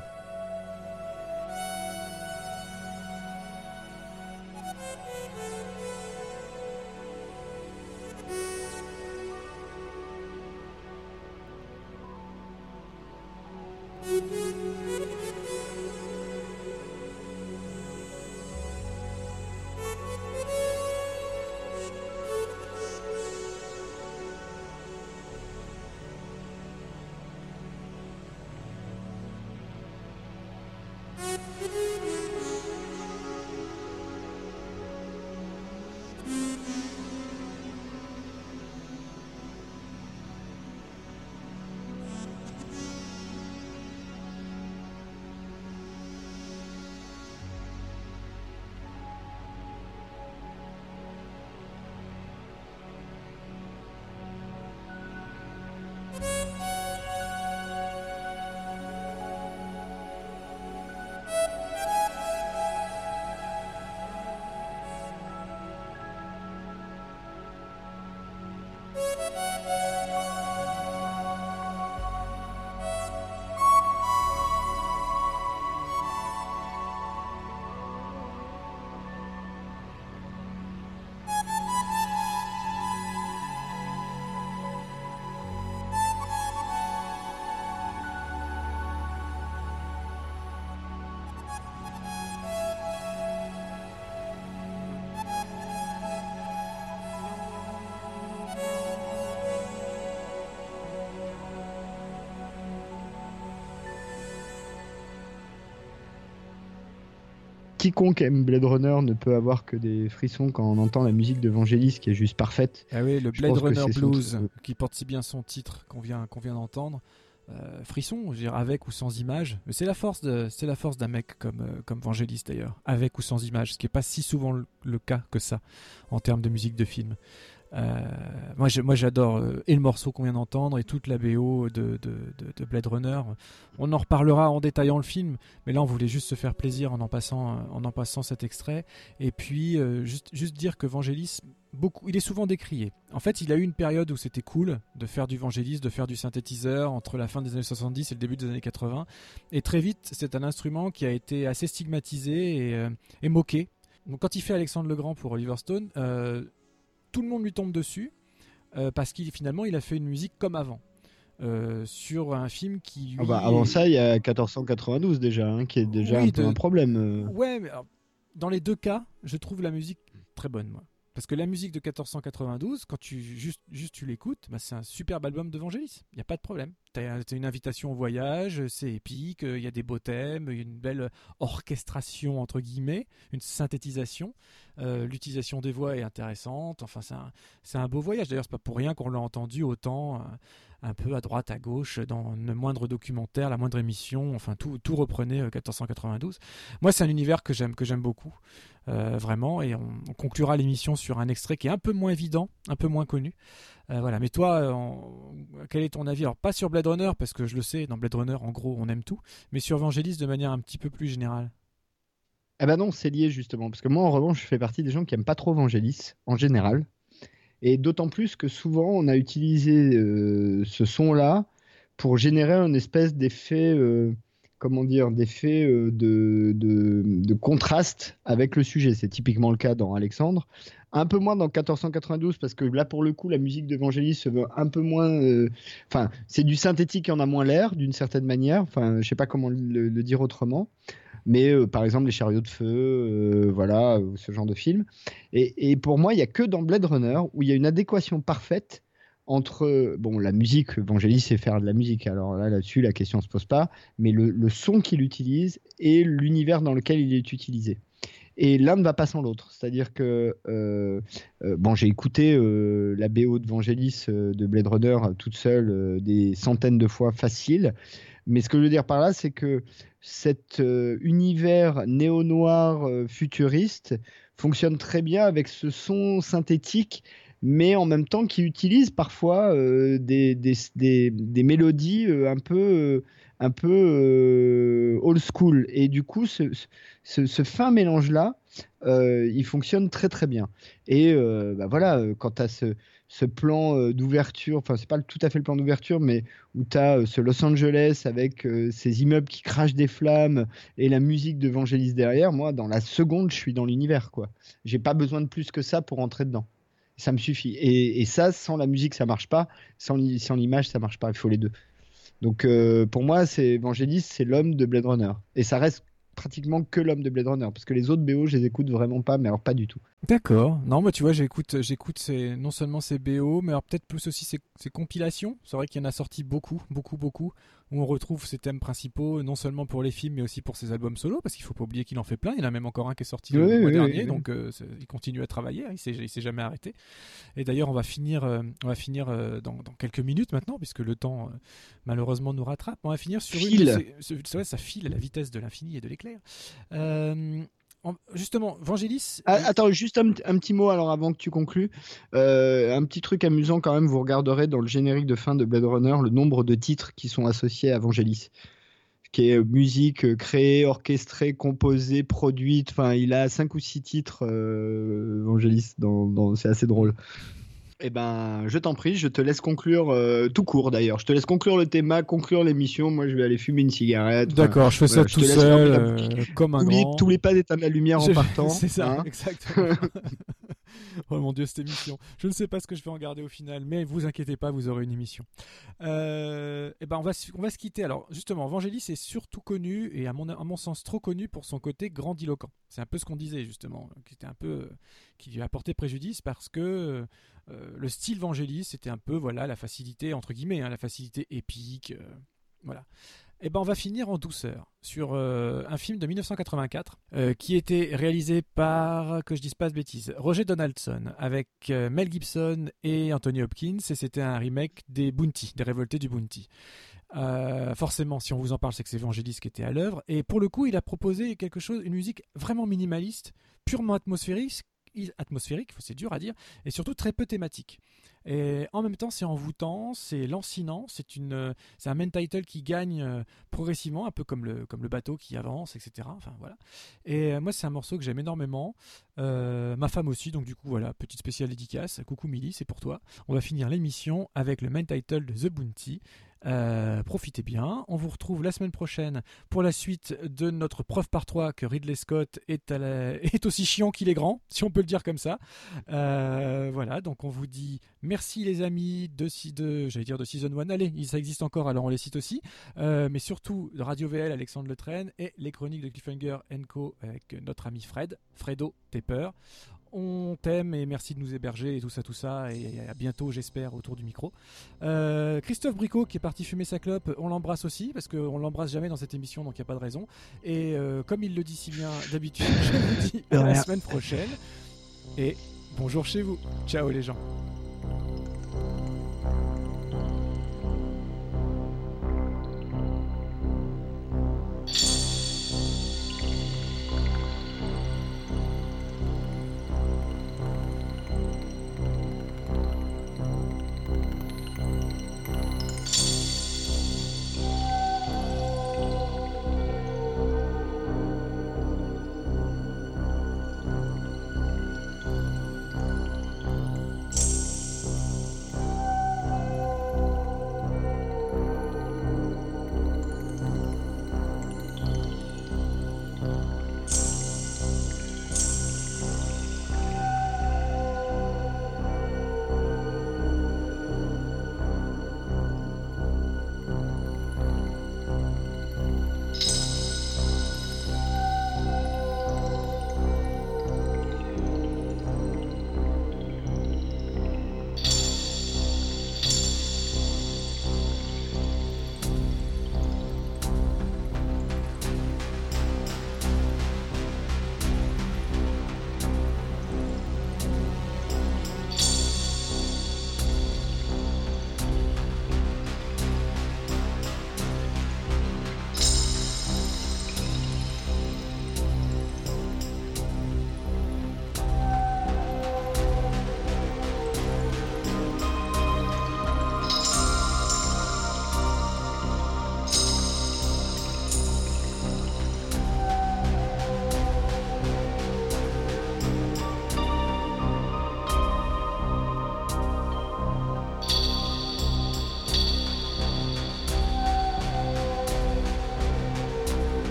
Quiconque aime Blade Runner ne peut avoir que des frissons quand on entend la musique de Vangelis qui est juste parfaite. Ah oui, le Blade Runner Blues qui porte si bien son titre qu'on vient, qu'on vient d'entendre. Euh, frisson, je veux dire, avec ou sans image. Mais c'est la force de, c'est la force d'un mec comme euh, comme Vangelis d'ailleurs, avec ou sans image, ce qui est pas si souvent le cas que ça en termes de musique de film. Euh, moi, j'adore euh, et le morceau qu'on vient d'entendre et toute la BO de, de, Blade Runner. On en reparlera en détaillant le film, mais là, on voulait juste se faire plaisir en en passant, euh, en en passant cet extrait. Et puis, juste, juste dire que Vangelis, beaucoup, il est souvent décrié. En fait, il a eu une période où c'était cool de faire du Vangelis, de faire du synthétiseur entre la fin des années 70 et le début des années 80. Et très vite, c'est un instrument qui a été assez stigmatisé et, et moqué. Donc, quand il fait Alexandre Legrand pour Oliver Stone, tout le monde lui tombe dessus euh, parce qu'il finalement il a fait une musique comme avant. Euh, sur un film qui ah bah, avant ça il y a 1492 déjà hein, qui est déjà un, peu un problème euh. ouais mais dans les deux cas je trouve la musique très bonne moi parce que la musique de 1492, quand tu juste, juste tu l'écoutes, bah c'est un superbe album de Vangelis. Il n'y a pas de problème. Tu as, une invitation au voyage, c'est épique, il y a des beaux thèmes, une belle orchestration, entre guillemets, une synthétisation. Euh, l'utilisation des voix est intéressante. Enfin, c'est un, beau voyage. D'ailleurs, c'est pas pour rien qu'on l'a entendu autant. Euh, un peu à droite, à gauche, dans le moindre documentaire, la moindre émission, enfin tout, reprenait 1492. Euh, Moi, c'est un univers que j'aime, que j'aime beaucoup, vraiment, et on, conclura l'émission sur un extrait qui est un peu moins évident, un peu moins connu. Euh, voilà. Mais toi, quel est ton avis? Alors, pas sur Blade Runner, parce que je le sais, dans Blade Runner, en gros, on aime tout, mais sur Vangelis de manière un petit peu plus générale. Eh ben non, c'est lié justement, parce que moi, en revanche, je fais partie des gens qui aiment pas trop Vangelis en général. Et d'autant plus que souvent, on a utilisé euh, ce son-là pour générer un espèce d'effet, euh, comment dire, d'effet euh, de, de, contraste avec le sujet. C'est typiquement le cas dans Alexandre. Un peu moins dans 1492 parce que là, pour le coup, la musique d'Evangélis se veut un peu moins. Enfin, c'est du synthétique et en a moins l'air d'une certaine manière. Enfin, je sais pas comment le dire autrement mais euh, par exemple les chariots de feu, euh, voilà, ce genre de film. Et, pour moi, il n'y a que dans Blade Runner où il y a une adéquation parfaite entre bon la musique, Vangelis sait faire de la musique, alors là là-dessus la question se pose pas, mais le, son qu'il utilise et l'univers dans lequel il est utilisé. Et l'un ne va pas sans l'autre. C'est-à-dire que, euh, bon, j'ai écouté la BO de Vangelis de Blade Runner toute seule des centaines de fois facile. Mais ce que je veux dire par là, c'est que cet euh, univers néo-noir euh, futuriste fonctionne très bien avec ce son synthétique, mais en même temps qui utilise parfois euh, des, des, mélodies un peu, un peu old school. Et du coup, ce, ce, fin mélange-là, il fonctionne très très bien. Et bah voilà, quant à ce, ce plan euh, d'ouverture, enfin c'est pas tout à fait le plan d'ouverture, mais où tu as euh, ce Los Angeles avec euh, ces immeubles qui crachent des flammes et la musique de Vangelis derrière, moi dans la seconde je suis dans l'univers quoi. J'ai pas besoin de plus que ça pour entrer dedans. Ça me suffit. Et, ça, sans la musique, ça marche pas. Sans, l'image, ça marche pas. Il faut les deux. Donc euh, pour moi, c'est Vangelis, c'est l'homme de Blade Runner. Et ça reste pratiquement que l'homme de Blade Runner, parce que les autres BO, je les écoute vraiment pas, mais alors pas du tout. D'accord. Non, moi tu vois, j'écoute, j'écoute ces, non seulement ces BO, mais peut-être plus aussi ces, ces compilations. C'est vrai qu'il y en a sorti beaucoup, beaucoup, beaucoup, où on retrouve ses thèmes principaux, non seulement pour les films, mais aussi pour ses albums solo, parce qu'il faut pas oublier qu'il en fait plein. Il y en a même encore un qui est sorti Oui, le mois oui, dernier, oui. donc euh, c'est- il continue à travailler. hein, il s'est, s'est jamais arrêté. Et d'ailleurs, on va finir, euh, on va finir euh, dans, dans quelques minutes maintenant, puisque le temps malheureusement nous rattrape. On va finir sur une. File. c'est vrai, ça file à la vitesse de l'infini et de l'éclair. En- justement, Vangelis. Ah, attends, juste un, un petit mot alors avant que tu conclues. Euh, un petit truc amusant quand même, vous regarderez dans le générique de fin de Blade Runner le nombre de titres qui sont associés à Vangelis. Qui est euh, musique euh, créée, orchestrée, composée, produite. Enfin, il a cinq ou six titres, euh, Vangelis. Dans, dans- c'est assez drôle. Eh ben, je t'en prie, je te laisse conclure euh, tout court d'ailleurs. Je te laisse conclure le thème, conclure l'émission. Moi, je vais aller fumer une cigarette. D'accord, je fais ça voilà, tout seul, euh, comme un Oublie grand. tous les pas d'éteindre la lumière en partant. (laughs) C'est ça, hein. exactement. (laughs) (laughs) oh mon dieu, cette émission. Je ne sais pas ce que je vais en garder au final, mais vous inquiétez pas, vous aurez une émission. Euh, eh ben on va, se- quitter. Alors justement, Vangelis est surtout connu, et à mon, sens trop connu pour son côté grandiloquent. C'est un peu ce qu'on disait justement, qui était un peu, qui lui a porté préjudice parce que euh, le style Vangelis, c'était un peu voilà la facilité entre guillemets, hein, la facilité épique, euh, voilà. Eh ben, on va finir en douceur sur euh, un film de 1984 euh, qui était réalisé par, que je dise pas de bêtises, Roger Donaldson avec euh, Mel Gibson et Anthony Hopkins et c'était un remake des Bounty, des révoltés du Bounty. Forcément, si on vous en parle, c'est que c'est Vangelis qui était à l'œuvre. Et pour le coup, il a proposé quelque chose, une musique vraiment minimaliste, purement atmosphérique, atmosphérique, c'est dur à dire, et surtout très peu thématique. Et en même temps, c'est envoûtant, c'est lancinant, c'est un main title qui gagne euh, progressivement, un peu comme le, comme le bateau qui avance, etc. Enfin voilà. Et euh, moi, c'est un morceau que j'aime énormément. Euh, ma femme aussi, donc du coup, voilà, petite spéciale dédicace. Coucou Milly, c'est pour toi. On va finir l'émission avec le main title de The Bounty. Euh, profitez bien. On vous retrouve la semaine prochaine pour la suite de notre preuve par 3 que Ridley Scott (laughs) est, aussi chiant qu'il est grand, si on peut le dire comme ça. Euh, voilà, donc on vous dit merci les amis de, de j'allais dire de Season 1. Allez, ça existe encore, alors on les cite aussi. Euh, mais surtout de Radio VL, Alexandre Le Train et les chroniques de Cliffhanger Co avec notre ami Fred, Fredo Tepper. On t'aime et merci de nous héberger et tout ça, tout ça. Et à bientôt, j'espère, autour du micro. Euh, Christophe Bricot qui est parti fumer sa clope, on l'embrasse aussi parce qu'on l'embrasse jamais dans cette émission, donc il n'y a pas de raison. Et euh, comme il le dit si bien d'habitude, je vous dis à la semaine prochaine. Et bonjour chez vous. Ciao les gens.